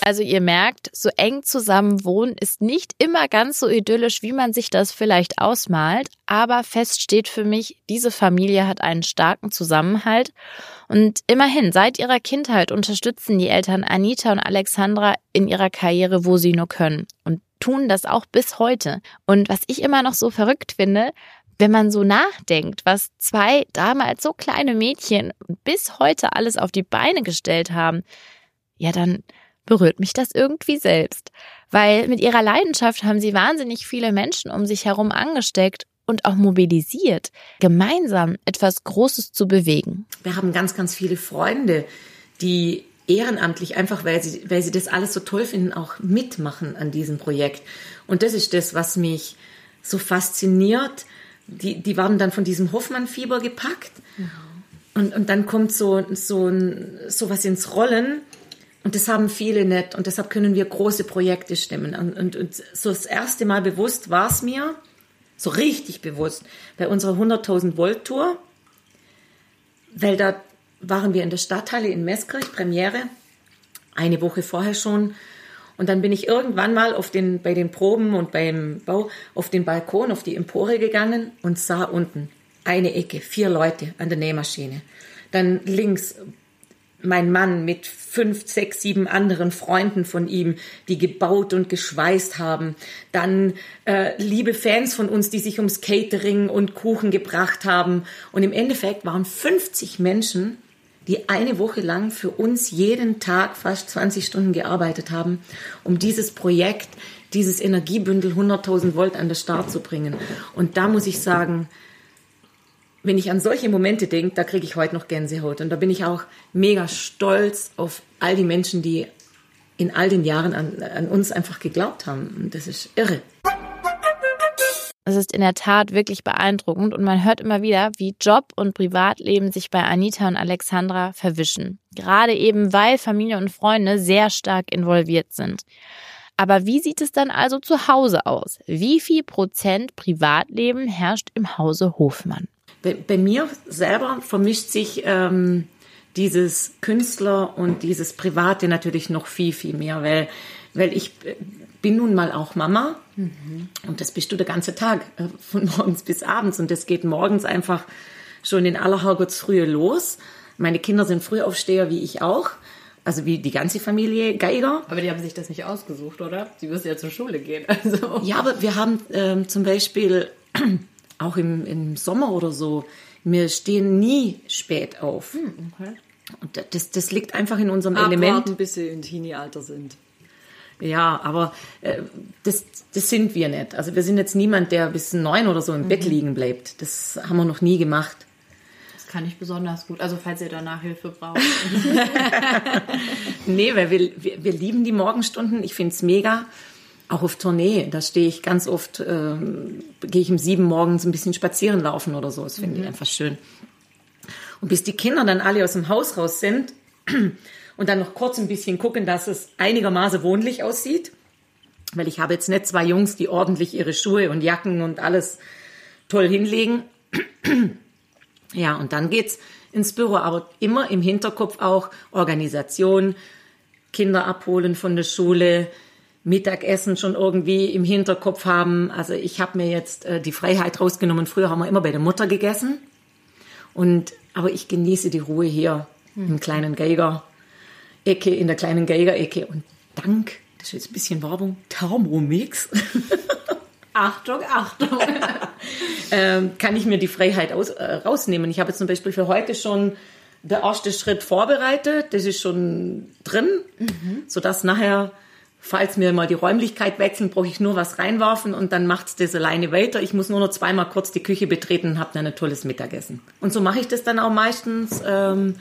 Also ihr merkt, so eng zusammen wohnen ist nicht immer ganz so idyllisch, wie man sich das vielleicht ausmalt. Aber fest steht für mich, diese Familie hat einen starken Zusammenhalt. Und immerhin, seit ihrer Kindheit unterstützen die Eltern Anita und Alexandra in ihrer Karriere, wo sie nur können. Und tun das auch bis heute. Und was ich immer noch so verrückt finde, wenn man so nachdenkt, was zwei damals so kleine Mädchen bis heute alles auf die Beine gestellt haben, ja, dann berührt mich das irgendwie selbst. Weil mit ihrer Leidenschaft haben sie wahnsinnig viele Menschen um sich herum angesteckt und auch mobilisiert, gemeinsam etwas Großes zu bewegen. Wir haben ganz, ganz viele Freunde, die ehrenamtlich einfach, weil sie, weil sie das alles so toll finden, auch mitmachen an diesem Projekt. Und das ist das, was mich so fasziniert. Die, die waren dann von diesem Hoffmann-Fieber gepackt. Und, und dann kommt so, so, ein, so was ins Rollen. Und das haben viele nicht. Und deshalb können wir große Projekte stemmen. Und, und, und so das erste Mal bewusst war es mir, so richtig bewusst, bei unserer 100.000 Volt Tour, weil da waren wir in der Stadthalle in Meskirch, Premiere, eine Woche vorher schon. Und dann bin ich irgendwann mal auf den, bei den Proben und beim Bau auf den Balkon, auf die Empore gegangen und sah unten eine Ecke, vier Leute an der Nähmaschine. Dann links mein Mann mit fünf, sechs, sieben anderen Freunden von ihm, die gebaut und geschweißt haben. Dann äh, liebe Fans von uns, die sich ums Catering und Kuchen gebracht haben. Und im Endeffekt waren 50 Menschen, die eine Woche lang für uns jeden Tag fast 20 Stunden gearbeitet haben, um dieses Projekt, dieses Energiebündel 100.000 Volt an den Start zu bringen. Und da muss ich sagen, wenn ich an solche Momente denke, da kriege ich heute noch Gänsehaut. Und da bin ich auch mega stolz auf all die Menschen, die in all den Jahren an, an uns einfach geglaubt haben. Und das ist irre. Es ist in der Tat wirklich beeindruckend und man hört immer wieder, wie Job und Privatleben sich bei Anita und Alexandra verwischen. Gerade eben, weil Familie und Freunde sehr stark involviert sind. Aber wie sieht es dann also zu Hause aus? Wie viel Prozent Privatleben herrscht im Hause Hofmann? Bei, bei mir selber vermischt sich ähm, dieses Künstler und dieses Private natürlich noch viel, viel mehr, weil, weil ich bin nun mal auch Mama mhm. und das bist du der ganze Tag, äh, von morgens bis abends und das geht morgens einfach schon in aller Herrgottsfrühe los. Meine Kinder sind Frühaufsteher wie ich auch. Also wie die ganze Familie Geiger. Aber die haben sich das nicht ausgesucht, oder? Sie müssen ja zur Schule gehen. Also. Ja, aber wir haben ähm, zum Beispiel auch im, im Sommer oder so, wir stehen nie spät auf. Hm, okay. Und das, das liegt einfach in unserem Abwarten, Element. bis sie im Teenie-Alter sind. Ja, aber äh, das, das sind wir nicht. Also wir sind jetzt niemand, der bis neun oder so im mhm. Bett liegen bleibt. Das haben wir noch nie gemacht. Das kann ich besonders gut. Also falls ihr danach Hilfe braucht. nee, weil wir, wir, wir lieben die Morgenstunden. Ich finde es mega. Auch auf Tournee, da stehe ich ganz oft, äh, gehe ich um sieben morgens ein bisschen spazieren laufen oder so. Das finde mhm. ich einfach schön. Und bis die Kinder dann alle aus dem Haus raus sind und dann noch kurz ein bisschen gucken, dass es einigermaßen wohnlich aussieht, weil ich habe jetzt nicht zwei Jungs, die ordentlich ihre Schuhe und Jacken und alles toll hinlegen. ja, und dann geht's ins Büro, aber immer im Hinterkopf auch Organisation, Kinder abholen von der Schule, Mittagessen schon irgendwie im Hinterkopf haben. Also ich habe mir jetzt äh, die Freiheit rausgenommen. Früher haben wir immer bei der Mutter gegessen. Und, aber ich genieße die Ruhe hier mhm. im kleinen Geiger-Ecke, in der kleinen Geiger-Ecke. Und dank, das ist jetzt ein bisschen Werbung, Thermomix. Achtung, Achtung. ähm, kann ich mir die Freiheit aus, äh, rausnehmen. Ich habe jetzt zum Beispiel für heute schon der erste Schritt vorbereitet. Das ist schon drin, mhm. sodass nachher falls wir mal die Räumlichkeit wechseln, brauche ich nur was reinwerfen und dann macht's das alleine weiter. Ich muss nur noch zweimal kurz die Küche betreten und habe dann ein tolles Mittagessen. Und so mache ich das dann auch meistens, ähm,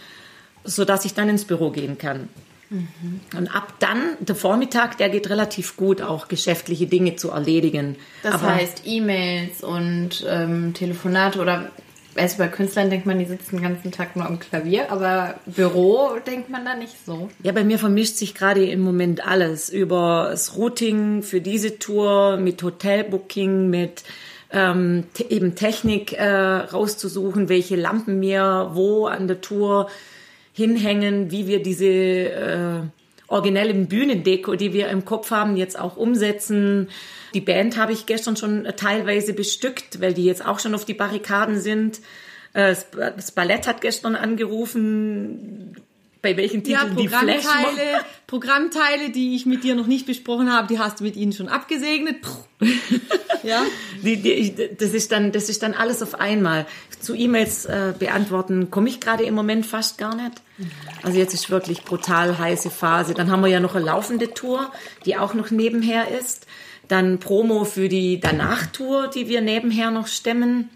so dass ich dann ins Büro gehen kann. Mhm. Und ab dann, der Vormittag, der geht relativ gut, auch geschäftliche Dinge zu erledigen. Das Aber heißt E-Mails und ähm, Telefonate oder also bei Künstlern denkt man, die sitzen den ganzen Tag nur am Klavier, aber Büro denkt man da nicht so. Ja, bei mir vermischt sich gerade im Moment alles. Über das Routing für diese Tour, mit Hotelbooking, mit ähm, eben Technik äh, rauszusuchen, welche Lampen mir wo an der Tour hinhängen, wie wir diese äh, originellen Bühnendeko, die wir im Kopf haben, jetzt auch umsetzen. Die Band habe ich gestern schon teilweise bestückt, weil die jetzt auch schon auf die Barrikaden sind. Äh, das Ballett hat gestern angerufen, bei welchen Titeln ja, die Flash Programmteile, die ich mit dir noch nicht besprochen habe, die hast du mit ihnen schon abgesegnet. ja, die, die, das ist dann, das ist dann alles auf einmal. Zu E-Mails äh, beantworten komme ich gerade im Moment fast gar nicht. Also jetzt ist wirklich brutal heiße Phase. Dann haben wir ja noch eine laufende Tour, die auch noch nebenher ist. Dann Promo für die Danach-Tour, die wir nebenher noch stemmen.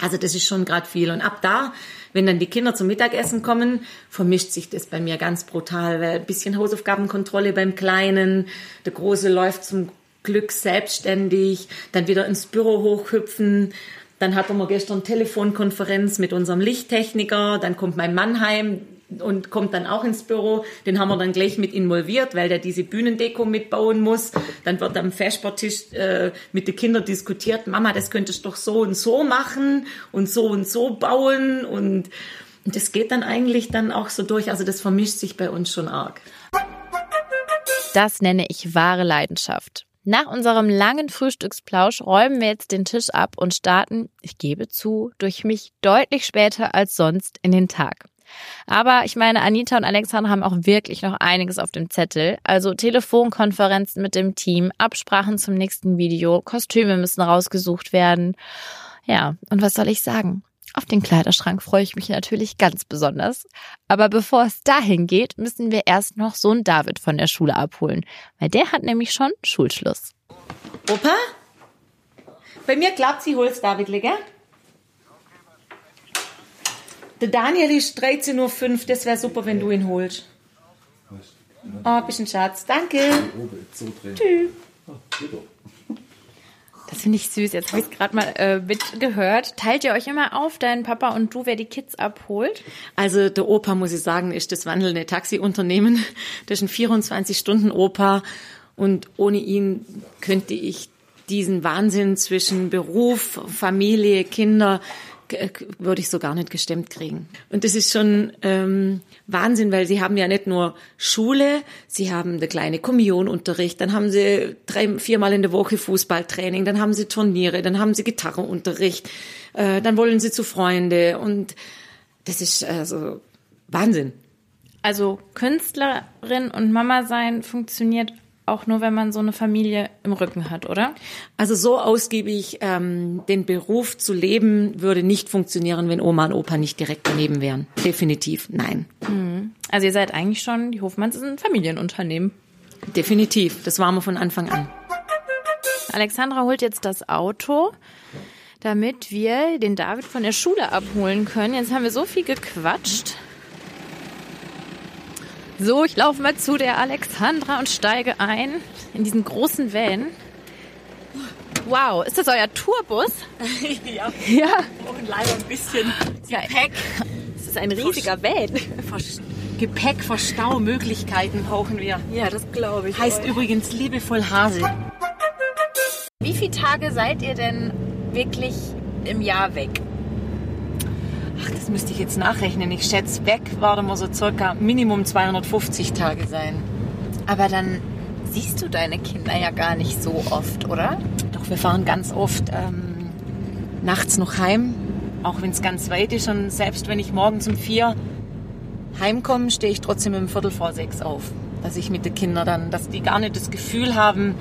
Also das ist schon gerade viel. Und ab da, wenn dann die Kinder zum Mittagessen kommen, vermischt sich das bei mir ganz brutal. Weil ein bisschen Hausaufgabenkontrolle beim Kleinen, der Große läuft zum Glück selbstständig, dann wieder ins Büro hochhüpfen. Dann hatten wir gestern Telefonkonferenz mit unserem Lichttechniker. Dann kommt mein Mann heim, und kommt dann auch ins Büro. Den haben wir dann gleich mit involviert, weil der diese Bühnendeko mitbauen muss. Dann wird am Vespertisch äh, mit den Kindern diskutiert, Mama, das könntest du doch so und so machen und so und so bauen und Und das geht dann eigentlich dann auch so durch. Also das vermischt sich bei uns schon arg. Das nenne ich wahre Leidenschaft. Nach unserem langen Frühstücksplausch räumen wir jetzt den Tisch ab und starten, ich gebe zu, durch mich deutlich später als sonst in den Tag. Aber ich meine, Anita und Alexandra haben auch wirklich noch einiges auf dem Zettel. Also Telefonkonferenzen mit dem Team, Absprachen zum nächsten Video, Kostüme müssen rausgesucht werden. Ja, und was soll ich sagen? Auf den Kleiderschrank freue ich mich natürlich ganz besonders. Aber bevor es dahin geht, müssen wir erst noch Sohn David von der Schule abholen, weil der hat nämlich schon Schulschluss. Opa? Bei mir klappt sie, hol's David, gell? Der Daniel ist 13.05 Uhr, das wäre super, wenn du ihn holst. Oh, bist ein Schatz. Danke. Tschüss. Das finde ich süß. Jetzt habe ich es gerade mal äh, mitgehört. Teilt ihr euch immer auf, dein Papa und du, wer die Kids abholt? Also der Opa, muss ich sagen, ist das wandelnde Taxiunternehmen. Das ist ein 24-Stunden-Opa und ohne ihn könnte ich diesen Wahnsinn zwischen Beruf, Familie, Kinder würde ich so gar nicht gestemmt kriegen. Und das ist schon ähm, Wahnsinn, weil sie haben ja nicht nur Schule, sie haben eine kleine Kommunionunterricht, dann haben sie drei, viermal in der Woche Fußballtraining, dann haben sie Turniere, dann haben sie Gitarrenunterricht, äh, dann wollen sie zu Freunde und das ist also Wahnsinn. Also Künstlerin und Mama sein funktioniert auch nur, wenn man so eine Familie im Rücken hat, oder? Also so ausgiebig ähm, den Beruf zu leben, würde nicht funktionieren, wenn Oma und Opa nicht direkt daneben wären. Definitiv, nein. Mhm. Also ihr seid eigentlich schon, die Hofmanns ist ein Familienunternehmen. Definitiv, das waren wir von Anfang an. Alexandra holt jetzt das Auto, damit wir den David von der Schule abholen können. Jetzt haben wir so viel gequatscht. So, ich laufe mal zu der Alexandra und steige ein in diesen großen Van. Wow, ist das euer Tourbus? ja. Ja. Und leider ein bisschen Gepäck. Das ist ein riesiger Van. Gepäckverstaumöglichkeiten brauchen wir. Ja, das glaube ich. Heißt euch. übrigens liebevoll Hase. Wie viele Tage seid ihr denn wirklich im Jahr weg? Ach, das müsste ich jetzt nachrechnen. Ich schätze, weg werden wir so circa Minimum 250 Tage sein. Aber dann siehst du deine Kinder ja gar nicht so oft, oder? Doch wir fahren ganz oft ähm, nachts noch heim, auch wenn es ganz weit ist. Und selbst wenn ich morgens um vier heimkomme, stehe ich trotzdem um Viertel vor sechs auf. Dass ich mit den Kindern dann, dass die gar nicht das Gefühl haben,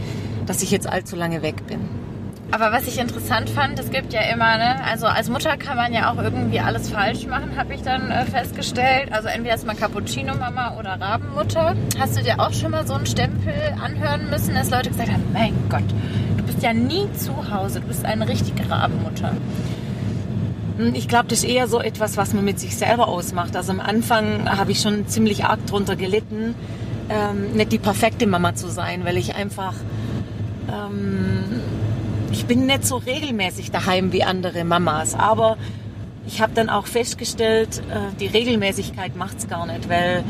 dass ich jetzt allzu lange weg bin. Aber was ich interessant fand, es gibt ja immer, ne, also als Mutter kann man ja auch irgendwie alles falsch machen, habe ich dann äh, festgestellt. Also entweder ist man Cappuccino-Mama oder Rabenmutter. Hast du dir auch schon mal so einen Stempel anhören müssen, dass Leute gesagt haben, mein Gott, du bist ja nie zu Hause, du bist eine richtige Rabenmutter. Hm, Ich glaube, das ist eher so etwas, was man mit sich selber ausmacht. Also am Anfang habe ich schon ziemlich arg drunter gelitten, ähm, nicht die perfekte Mama zu sein, weil ich einfach, ähm, ich bin nicht so regelmäßig daheim wie andere Mamas. Aber ich habe dann auch festgestellt, äh, die Regelmäßigkeit macht's gar nicht, weil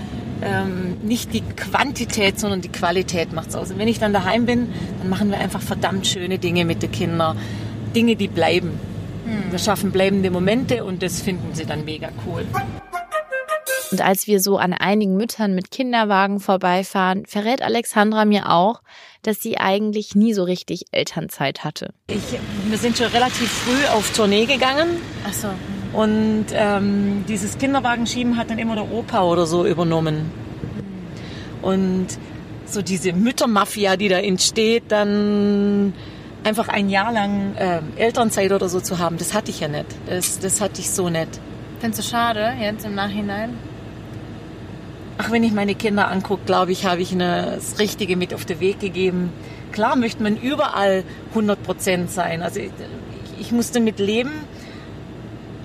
ähm, nicht die Quantität, sondern die Qualität macht's aus. Und wenn ich dann daheim bin, dann machen wir einfach verdammt schöne Dinge mit den Kindern. Dinge, die bleiben. Wir schaffen bleibende Momente und das finden sie dann mega cool. Und als wir so an einigen Müttern mit Kinderwagen vorbeifahren, verrät Alexandra mir auch, dass sie eigentlich nie so richtig Elternzeit hatte. Ich, wir sind schon relativ früh auf Tournee gegangen Ach so. und ähm, dieses Kinderwagenschieben hat dann immer der Opa oder so übernommen. Und so diese Müttermafia, die da entsteht, dann einfach ein Jahr lang äh, Elternzeit oder so zu haben, das hatte ich ja nicht. Das, das hatte ich so nicht. Findest du schade jetzt im Nachhinein? Ach, wenn ich meine Kinder angucke, glaube ich, habe ich ihnen das Richtige mit auf den Weg gegeben. Klar möchte man überall 100 Prozent sein. Also ich, ich musste mit leben,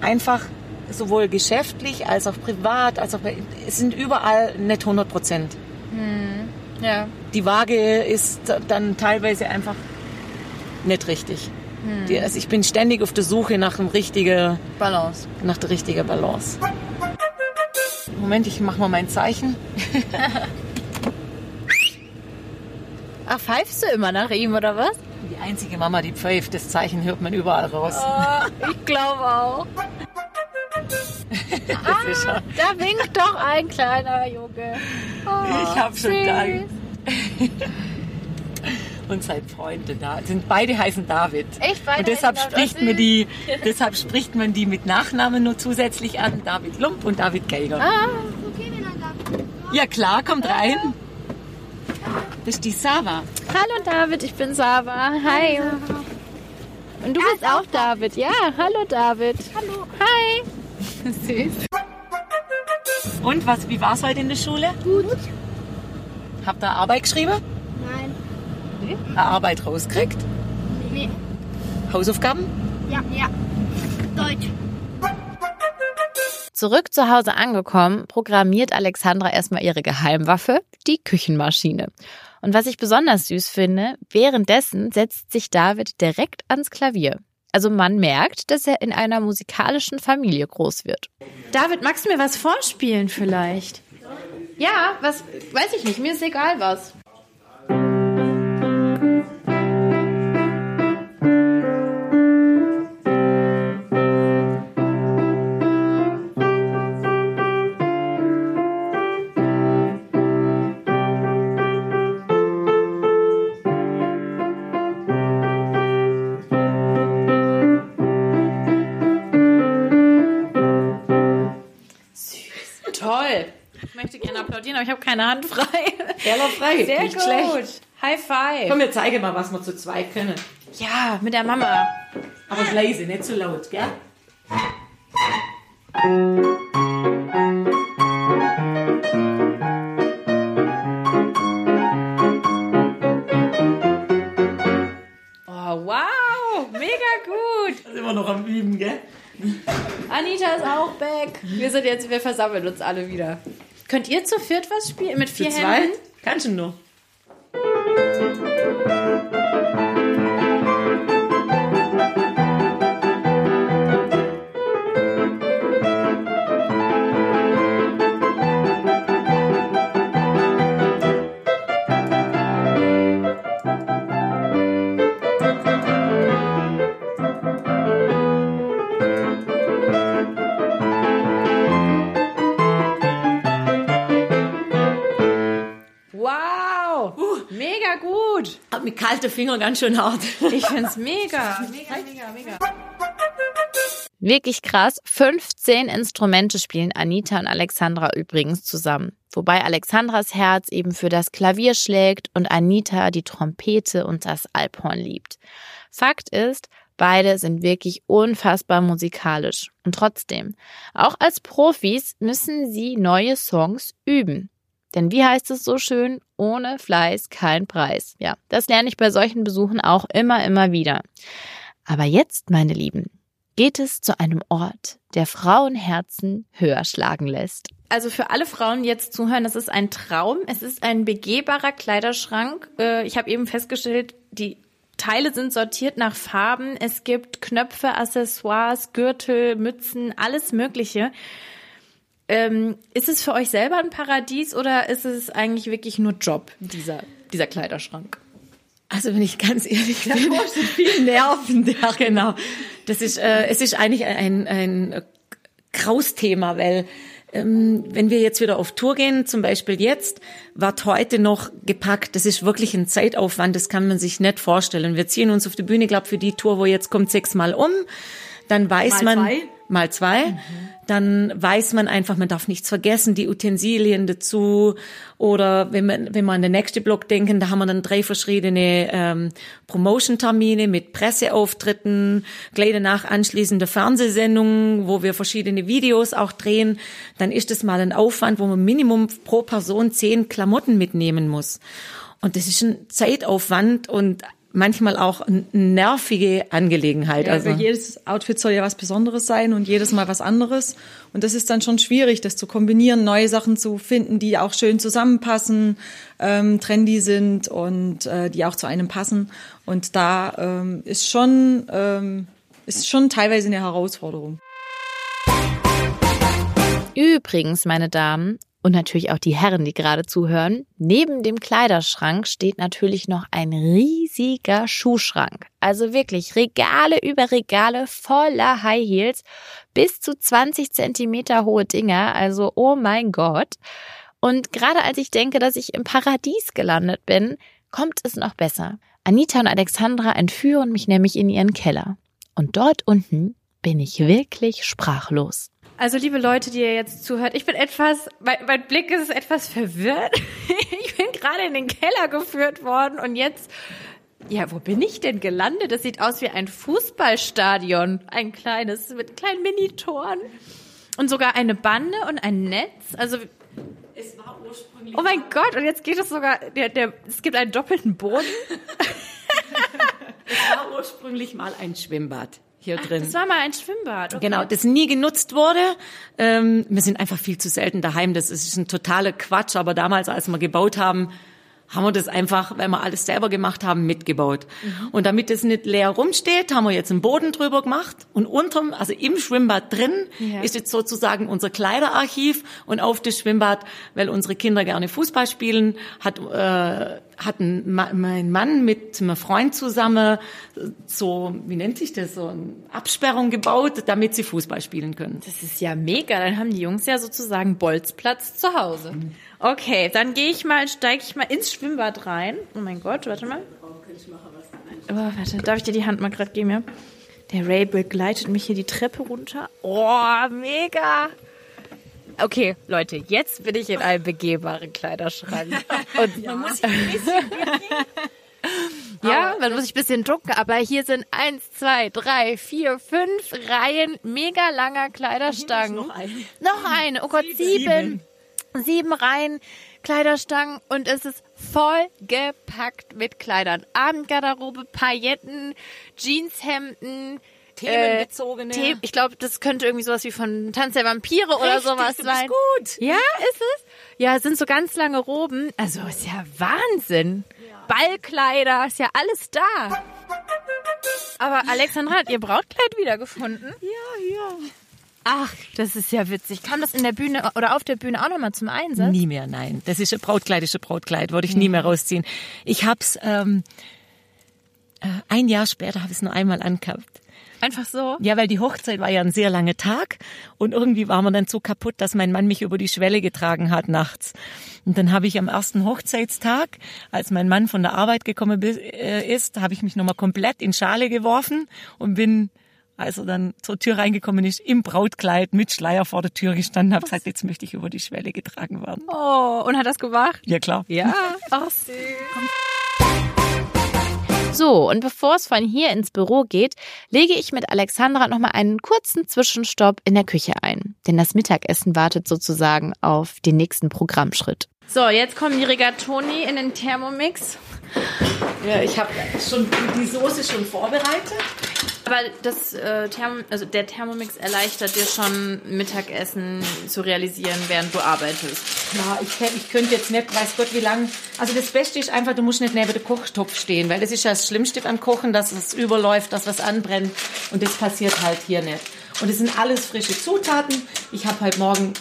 einfach sowohl geschäftlich als auch privat, als auch es sind überall nicht 100 Prozent. Ja. Die Waage ist dann teilweise einfach nicht richtig. Die, also ich bin ständig auf der Suche nach dem richtigen, Balance. nach der richtigen Balance. Moment, ich mache mal mein Zeichen. Ach, pfeifst du immer nach ihm, oder was? Die einzige Mama, die pfeift, das Zeichen hört man überall raus. ich glaube auch. Er. Da winkt doch ein kleiner Junge. Oh, Ich hab schon. Dank. Und sein Freund da. Sind beide heißen David. Echt? Beide Und deshalb heißen spricht David? man die, deshalb spricht man die mit Nachnamen nur zusätzlich an. David Lump und David Geiger. Ah, Okay, wenn er da. Ja klar, kommt rein. Das ist die Sava. hallo David, ich bin Sava. Hi. Und du bist auch David. Ja, hallo David. Hallo. Hi. Süß. Und was, wie war's heute in der Schule? Gut. Habt ihr Arbeit geschrieben? Nein. Eine Arbeit rauskriegt? Nee. Hausaufgaben? Ja. Ja. Deutsch. Zurück zu Hause angekommen, programmiert Alexandra erstmal ihre Geheimwaffe, die Küchenmaschine. Und was ich besonders süß finde, währenddessen setzt sich David direkt ans Klavier. Also man merkt, dass er in einer musikalischen Familie groß wird. David, magst du mir was vorspielen vielleicht? Ja, was, weiß ich nicht, mir ist egal was. Toll. Ich möchte gerne applaudieren, aber ich habe keine Hand frei. Keller frei. Sehr Nicht gut. schlecht. High five. Komm, wir zeigen mal, was wir zu zweit können. Ja, mit der Mama. Aber leise, nicht zu laut, gell? Oh, wow. Mega gut. Da sind wir noch am Üben, gell? Anita ist auch back. Wir sind jetzt, wir versammeln uns alle wieder. Könnt ihr zu viert was spielen? Mit Zu vier zweit? Händen? Kannst du nur. Kalten Fingern ganz schön hart. Ich find's mega. Mega, mega, mega. Wirklich krass. 15 Instrumente spielen Anita und Alexandra übrigens zusammen. Wobei Alexandras Herz eben für das Klavier schlägt und Anita die Trompete und das Alphorn liebt. Fakt ist, beide sind wirklich unfassbar musikalisch. Und trotzdem, auch als Profis müssen sie neue Songs üben. Denn wie heißt es so schön, ohne Fleiß kein Preis. Ja, das lerne ich bei solchen Besuchen auch immer, immer wieder. Aber jetzt, meine Lieben, geht es zu einem Ort, der Frauenherzen höher schlagen lässt. Also für alle Frauen die jetzt zuhören, das ist ein Traum. Es ist ein begehbarer Kleiderschrank. Äh, Ich habe eben festgestellt, die Teile sind sortiert nach Farben. Es gibt Knöpfe, Accessoires, Gürtel, Mützen, alles Mögliche. Ähm, ist es für euch selber ein Paradies oder ist es eigentlich wirklich nur Job, dieser, dieser Kleiderschrank? Also wenn ich ganz ehrlich bin, viel Nerven da. Genau. Das ist, äh, es ist eigentlich ein, ein Krausthema, weil ähm, wenn wir jetzt wieder auf Tour gehen, zum Beispiel jetzt, wird heute noch gepackt. Das ist wirklich ein Zeitaufwand, das kann man sich nicht vorstellen. Wir ziehen uns auf die Bühne, glaube für die Tour, wo jetzt kommt, sechsmal um. Dann weiß Mal man zwei? Mal zwei. Dann weiß man einfach, man darf nichts vergessen, die Utensilien dazu. Oder wenn man, wenn wir an den nächsten Block denken, da haben wir dann drei verschiedene ähm, Promotion-Termine mit Presseauftritten, gleich danach anschließende Fernsehsendungen, wo wir verschiedene Videos auch drehen. Dann ist das mal ein Aufwand, wo man Minimum pro Person zehn Klamotten mitnehmen muss. Und das ist ein Zeitaufwand und manchmal auch eine nervige Angelegenheit. Ja, also also jedes Outfit soll ja was Besonderes sein und jedes Mal was anderes. Und das ist dann schon schwierig, das zu kombinieren, neue Sachen zu finden, die auch schön zusammenpassen, ähm, trendy sind und äh, die auch zu einem passen. Und da ähm, ist schon ähm, ist schon teilweise eine Herausforderung. Übrigens, meine Damen, und natürlich auch die Herren, die gerade zuhören, neben dem Kleiderschrank steht natürlich noch ein riesiger Schuhschrank. Also wirklich Regale über Regale voller High Heels, bis zu 20 Zentimeter hohe Dinger. Also, oh mein Gott. Und gerade als ich denke, dass ich im Paradies gelandet bin, kommt es noch besser. Anita und Alexandra entführen mich nämlich in ihren Keller. Und dort unten bin ich wirklich sprachlos. Also liebe Leute, die ihr jetzt zuhört, ich bin etwas, mein, mein Blick ist etwas verwirrt. Ich bin gerade in den Keller geführt worden und jetzt, ja, wo bin ich denn gelandet? Das sieht aus wie ein Fußballstadion, ein kleines mit kleinen Minitoren und sogar eine Bande und ein Netz. Also Es war ursprünglich. Oh mein Gott, und jetzt geht es sogar, der, der, es gibt einen doppelten Boden. Es war ursprünglich mal ein Schwimmbad hier drin. Das war mal ein Schwimmbad. Okay. Genau, das nie genutzt wurde. Ähm, wir sind einfach viel zu selten daheim. Das ist ein totaler Quatsch. Aber damals, als wir gebaut haben, haben wir das einfach, weil wir alles selber gemacht haben, mitgebaut. Und damit es nicht leer rumsteht, haben wir jetzt einen Boden drüber gemacht. Und unterm, also im Schwimmbad drin, Ja. ist jetzt sozusagen unser Kleiderarchiv. Und auf das Schwimmbad, weil unsere Kinder gerne Fußball spielen, hat, äh, hat ein, mein Mann mit einem Freund zusammen so, wie nennt sich das, so eine Absperrung gebaut, damit sie Fußball spielen können. Das ist ja mega. Dann haben die Jungs ja sozusagen Bolzplatz zu Hause. Okay, dann gehe ich mal, steige ich mal ins Schwimmbad rein. Oh mein Gott, warte mal. Oh, warte, darf ich dir die Hand mal gerade geben, ja? Der Ray begleitet mich hier die Treppe runter. Oh, mega. Okay, Leute, jetzt bin ich in einem begehbaren Kleiderschrank. Und man muss ja, man muss sich ein bisschen drucken, aber hier sind eins, zwei, drei, vier, fünf Reihen mega langer Kleiderstangen. noch eine. Noch eine. Oh Gott, sieben. Sieben Reihen Kleiderstangen und es ist voll gepackt mit Kleidern. Abendgarderobe, Pailletten, Jeanshemden. Themenbezogene. Äh, The ich glaube, das könnte irgendwie sowas wie von Tanz der Vampire oder Richtig, sowas du bist sein. gut. Ja, ist es? Ja, es sind so ganz lange Roben. Also ist ja Wahnsinn. Ballkleider, ist ja alles da. Aber Alexandra hat ihr Brautkleid wiedergefunden. Ja, ja. Ach, das ist ja witzig. Kam das in der Bühne oder auf der Bühne auch nochmal zum Einsatz? Nie mehr, nein. Das ist ein Brautkleid, ist ein Brautkleid, würde ich nie mehr rausziehen. Ich hab's, ähm, äh, ein Jahr später habe ich es nur einmal angehabt. Einfach so? Ja, weil die Hochzeit war ja ein sehr langer Tag und irgendwie war man dann so kaputt, dass mein Mann mich über die Schwelle getragen hat nachts. Und dann habe ich am ersten Hochzeitstag, als mein Mann von der Arbeit gekommen äh, ist, habe ich mich nochmal komplett in Schale geworfen und bin, als er dann zur Tür reingekommen ist, im Brautkleid mit Schleier vor der Tür gestanden, habe gesagt, jetzt möchte ich über die Schwelle getragen werden. Oh, und hat das gemacht? Ja, klar. Ja. Ach, süß. So, und bevor es von hier ins Büro geht, lege ich mit Alexandra nochmal einen kurzen Zwischenstopp in der Küche ein. Denn das Mittagessen wartet sozusagen auf den nächsten Programmschritt. So, jetzt kommen die Rigatoni in den Thermomix. Ja, ich habe schon die Soße schon vorbereitet. Aber das, äh, Therm also der Thermomix erleichtert dir schon, Mittagessen zu realisieren, während du arbeitest. Klar, ich, ich könnte jetzt nicht, weiß Gott wie lang. Also das Beste ist einfach, du musst nicht neben dem Kochtopf stehen, weil das ist ja das Schlimmste beim Kochen, dass es überläuft, dass was anbrennt. Und das passiert halt hier nicht. Und es sind alles frische Zutaten. Ich habe heute Morgen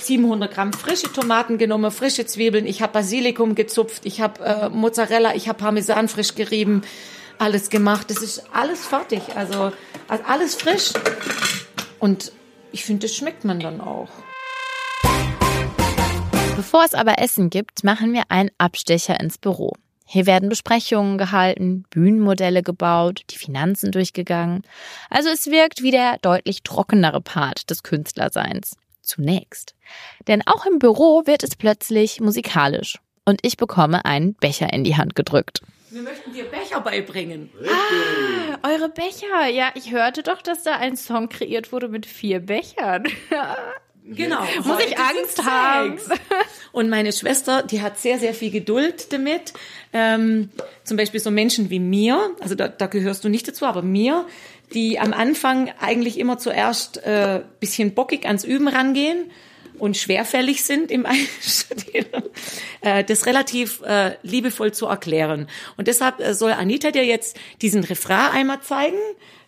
700 Gramm frische Tomaten genommen, frische Zwiebeln. Ich habe Basilikum gezupft, ich habe äh, Mozzarella, ich habe Parmesan frisch gerieben, alles gemacht. Das ist alles fertig, also, also alles frisch. Und ich finde, das schmeckt man dann auch. Bevor es aber Essen gibt, machen wir einen Abstecher ins Büro. Hier werden Besprechungen gehalten, Bühnenmodelle gebaut, die Finanzen durchgegangen. Also es wirkt wie der deutlich trockenere Part des Künstlerseins. Zunächst. Denn auch im Büro wird es plötzlich musikalisch. Und ich bekomme einen Becher in die Hand gedrückt. Wir möchten dir Becher beibringen. Eure Becher, ja, ich hörte doch, dass da ein Song kreiert wurde mit vier Bechern. Genau. Muss ich Angst haben? Und meine Schwester, die hat sehr, sehr viel Geduld damit. Ähm, zum Beispiel so Menschen wie mir, also da, da gehörst du nicht dazu, aber mir, die am Anfang eigentlich immer zuerst äh, bisschen bockig ans Üben rangehen und schwerfällig sind im Einstudieren, äh, das relativ äh, liebevoll zu erklären. Und deshalb äh, soll Anita dir jetzt diesen Refrain einmal zeigen,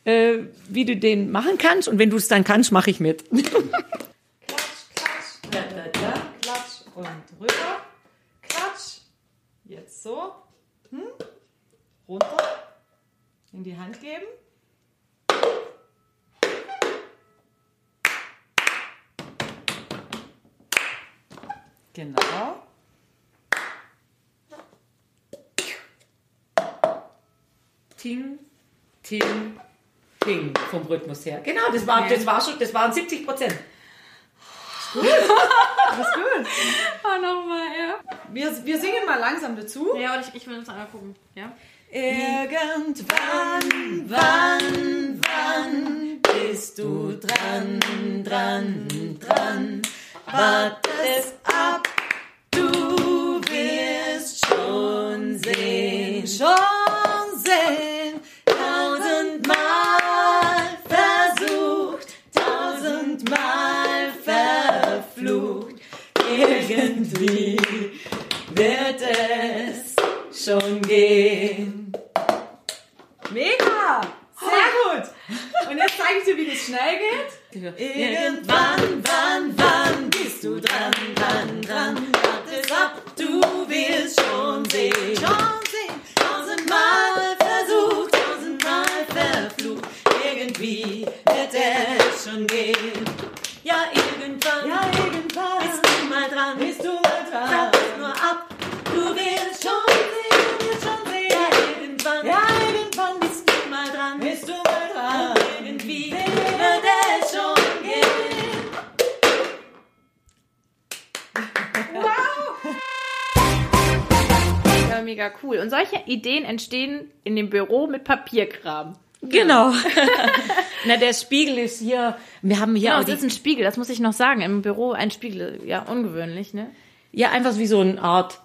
äh, wie du den machen kannst. Und wenn du es dann kannst, mache ich mit. Da, da, da. rüber. Klatsch. Jetzt so. Hm? Runter. In die Hand geben. Genau. Ting, ting, ting vom Rhythmus her. Genau, das war, das war schon, das waren 70 Prozent. Das ist gut. Oh, nochmal, ja. Wir, wir singen mal langsam dazu. Ja, und ich, ich will uns einmal gucken. Ja? Irgendwann, wann, wann bist du dran, dran, dran? Wart es ab, du wirst schon sehen, schon sehen. Tausendmal versucht, tausendmal verflucht. Irgendwie wird es schon gehen. Mega! Sehr gut! Und jetzt zeige ich dir, wie das schnell geht. Irgendwann, wann, wann bist du dran, dran, dran? Wart es ab, du wirst schon sehen. Schon sehen. Tausendmal versucht, tausendmal verflucht. Irgendwie wird es schon gehen. Ja, irgendwann. Ja, irgendwann. Mega cool. Und solche Ideen entstehen in dem Büro mit Papierkram. Genau. Na, der Spiegel ist hier, wir haben hier Ja, auch das ist ein Spiegel, das muss ich noch sagen. Im Büro ein Spiegel, ja, ungewöhnlich, ne? ja, einfach wie so eine Art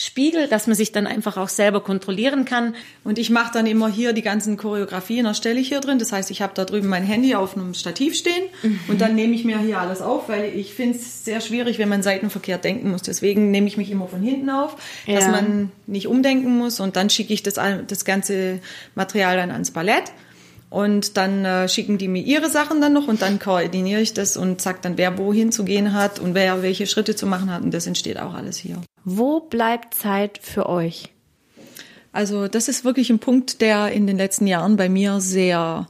Ballettspiegel, dass man sich dann einfach auch selber kontrollieren kann. Und ich mache dann immer hier die ganzen Choreografien, erstelle ich hier drin. Das heißt, ich habe da drüben mein Handy auf einem Stativ stehen und dann nehme ich mir hier alles auf, weil ich finde es sehr schwierig, wenn man seitenverkehrt denken muss. Deswegen nehme ich mich immer von hinten auf, dass Ja. man nicht umdenken muss und dann schicke ich das, das ganze Material dann ans Ballett. Und dann äh, schicken die mir ihre Sachen dann noch und dann koordiniere ich das und sag dann, wer wohin zu gehen hat und wer welche Schritte zu machen hat. Und das entsteht auch alles hier. Wo bleibt Zeit für euch? Also das ist wirklich ein Punkt, der in den letzten Jahren bei mir sehr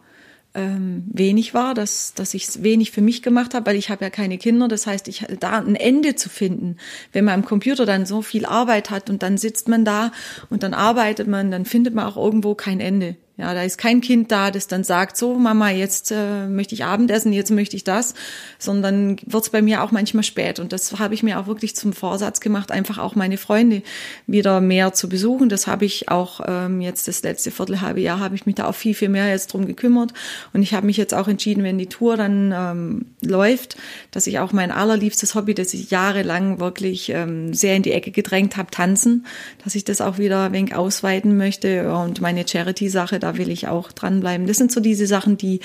ähm, wenig war, dass, dass ich wenig für mich gemacht habe, weil ich habe ja keine Kinder. Das heißt, ich da ein Ende zu finden, wenn man am Computer dann so viel Arbeit hat und dann sitzt man da und dann arbeitet man, dann findet man auch irgendwo kein Ende. Ja, da ist kein Kind da, das dann sagt, so Mama, jetzt äh, möchte ich Abendessen, jetzt möchte ich das, sondern wird's bei mir auch manchmal spät. Und das habe ich mir auch wirklich zum Vorsatz gemacht, einfach auch meine Freunde wieder mehr zu besuchen. Das habe ich auch ähm, jetzt das letzte Viertelhalbe Jahr habe ich mich da auch viel, viel mehr jetzt drum gekümmert. Und ich habe mich jetzt auch entschieden, wenn die Tour dann ähm, läuft, dass ich auch mein allerliebstes Hobby, das ich jahrelang wirklich ähm, sehr in die Ecke gedrängt habe, tanzen, dass ich das auch wieder ein wenig ausweiten möchte. Und meine Charity-Sache, da will ich auch dranbleiben. Das sind so diese Sachen, die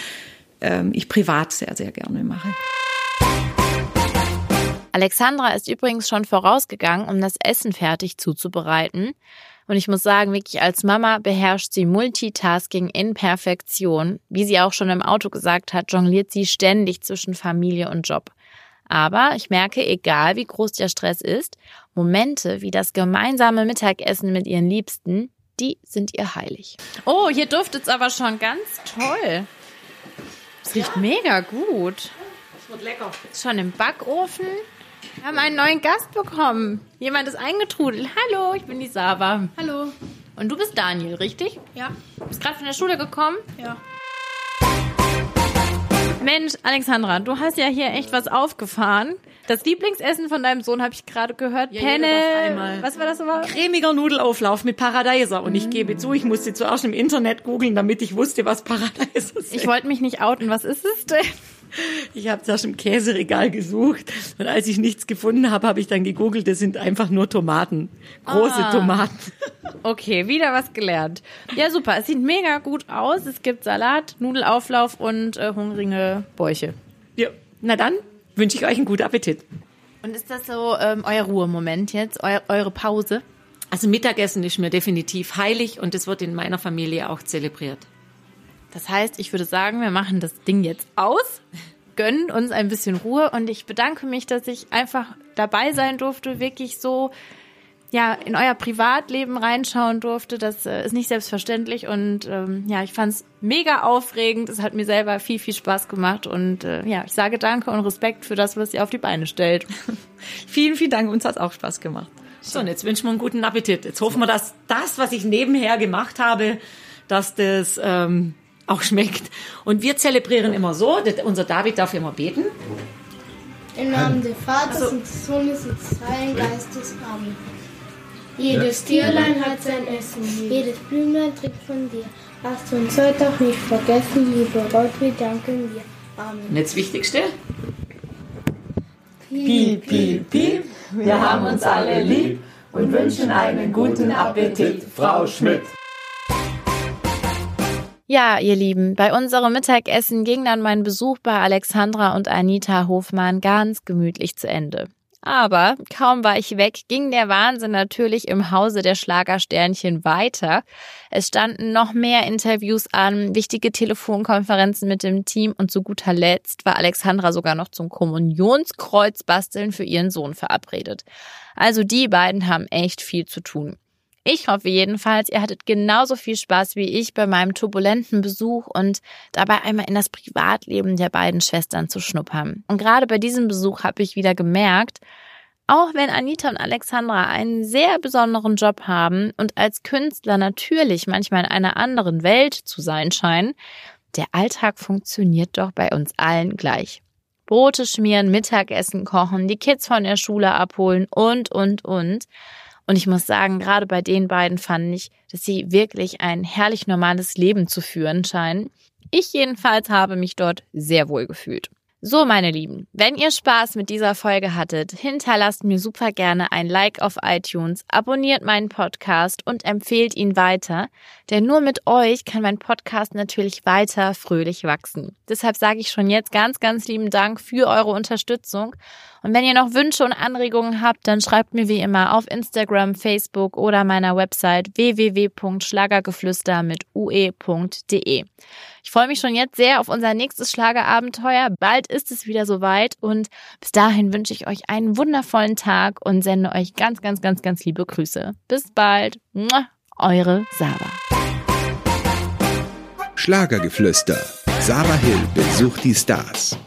ähm, ich privat sehr, sehr gerne mache. Alexandra ist übrigens schon vorausgegangen, um das Essen fertig zuzubereiten. Und ich muss sagen, wirklich als Mama beherrscht sie Multitasking in Perfektion. Wie sie auch schon im Auto gesagt hat, jongliert sie ständig zwischen Familie und Job. Aber ich merke, egal wie groß der Stress ist, Momente wie das gemeinsame Mittagessen mit ihren Liebsten, die sind ihr heilig. Oh, hier duftet es aber schon ganz toll. Es riecht mega gut. Das wird lecker. Ist schon im Backofen. Wir haben einen neuen Gast bekommen. Jemand ist eingetrudelt. Hallo, ich bin die Saba. Hallo. Und du bist Daniel, richtig? Ja. Du bist gerade von der Schule gekommen? Ja. Mensch, Alexandra, du hast ja hier echt was aufgefahren. Das Lieblingsessen von deinem Sohn habe ich gerade gehört. Ja, Penne. Was war das nochmal? Cremiger Nudelauflauf mit Paradeiser. Und ich gebe zu, ich musste zuerst im Internet googeln, damit ich wusste, was Paradeiser sind. Ich wollte mich nicht outen. Was ist es denn? Ich habe zuerst im Käseregal gesucht und als ich nichts gefunden habe, habe ich dann gegoogelt, das sind einfach nur Tomaten. Große Ah. Tomaten. Okay, wieder was gelernt. Ja, super. Es sieht mega gut aus. Es gibt Salat, Nudelauflauf und äh, hungrige Bäuche. Ja. Na dann wünsche ich euch einen guten Appetit. Und ist das so ähm, euer Ruhemoment jetzt, eu eure Pause? Also Mittagessen ist mir definitiv heilig und es wird in meiner Familie auch zelebriert. Das heißt, ich würde sagen, wir machen das Ding jetzt aus gönnen uns ein bisschen Ruhe und ich bedanke mich, dass ich einfach dabei sein durfte, wirklich so ja, in euer Privatleben reinschauen durfte. Das äh, ist nicht selbstverständlich und ähm, ja, ich fand es mega aufregend. Es hat mir selber viel, viel Spaß gemacht und äh, ja, ich sage Danke und Respekt für das, was ihr auf die Beine stellt. vielen, vielen Dank. Uns hat auch Spaß gemacht. So, und jetzt wünschen wir einen guten Appetit. Jetzt hoffen wir, dass das, was ich nebenher gemacht habe, dass das ähm, auch schmeckt. Und wir zelebrieren immer so, unser David darf immer beten. Im Namen des Vaters und des Sohnes und des Heiligen Geistes. Amen. Jedes Tierlein hat sein Essen, jedes Blümlein trinkt von dir. Hast du uns heute auch nicht vergessen, lieber Gott, wir danken dir. Amen. Und jetzt das Wichtigste. Piep, piep, piep, wir haben uns alle lieb und wünschen einen guten Appetit, Frau Schmidt. Ja, ihr Lieben, bei unserem Mittagessen ging dann mein Besuch bei Alexandra und Anita Hofmann ganz gemütlich zu Ende. Aber kaum war ich weg, ging der Wahnsinn natürlich im Hause der Schlagersternchen weiter. Es standen noch mehr Interviews an, wichtige Telefonkonferenzen mit dem Team und zu guter Letzt war Alexandra sogar noch zum Kommunionskreuz basteln für ihren Sohn verabredet. Also die beiden haben echt viel zu tun. Ich hoffe jedenfalls, ihr hattet genauso viel Spaß wie ich bei meinem turbulenten Besuch und dabei einmal in das Privatleben der beiden Schwestern zu schnuppern. Und gerade bei diesem Besuch habe ich wieder gemerkt, auch wenn Anita und Alexandra einen sehr besonderen Job haben und als Künstler natürlich manchmal in einer anderen Welt zu sein scheinen, der Alltag funktioniert doch bei uns allen gleich. Brote schmieren, Mittagessen kochen, die Kids von der Schule abholen und, und, und. Und ich muss sagen, gerade bei den beiden fand ich, dass sie wirklich ein herrlich normales Leben zu führen scheinen. Ich jedenfalls habe mich dort sehr wohl gefühlt. So, meine Lieben, wenn ihr Spaß mit dieser Folge hattet, hinterlasst mir super gerne ein Like auf iTunes, abonniert meinen Podcast und empfehlt ihn weiter, denn nur mit euch kann mein Podcast natürlich weiter fröhlich wachsen. Deshalb sage ich schon jetzt ganz, ganz lieben Dank für eure Unterstützung. Und wenn ihr noch Wünsche und Anregungen habt, dann schreibt mir wie immer auf Instagram, Facebook oder meiner Website www.schlagergeflüster mit ue.de. Ich freue mich schon jetzt sehr auf unser nächstes Schlagerabenteuer. Bald ist es wieder soweit und bis dahin wünsche ich euch einen wundervollen Tag und sende euch ganz, ganz, ganz, ganz liebe Grüße. Bis bald. Eure Saba. Schlagergeflüster. Saba Hill besucht die Stars.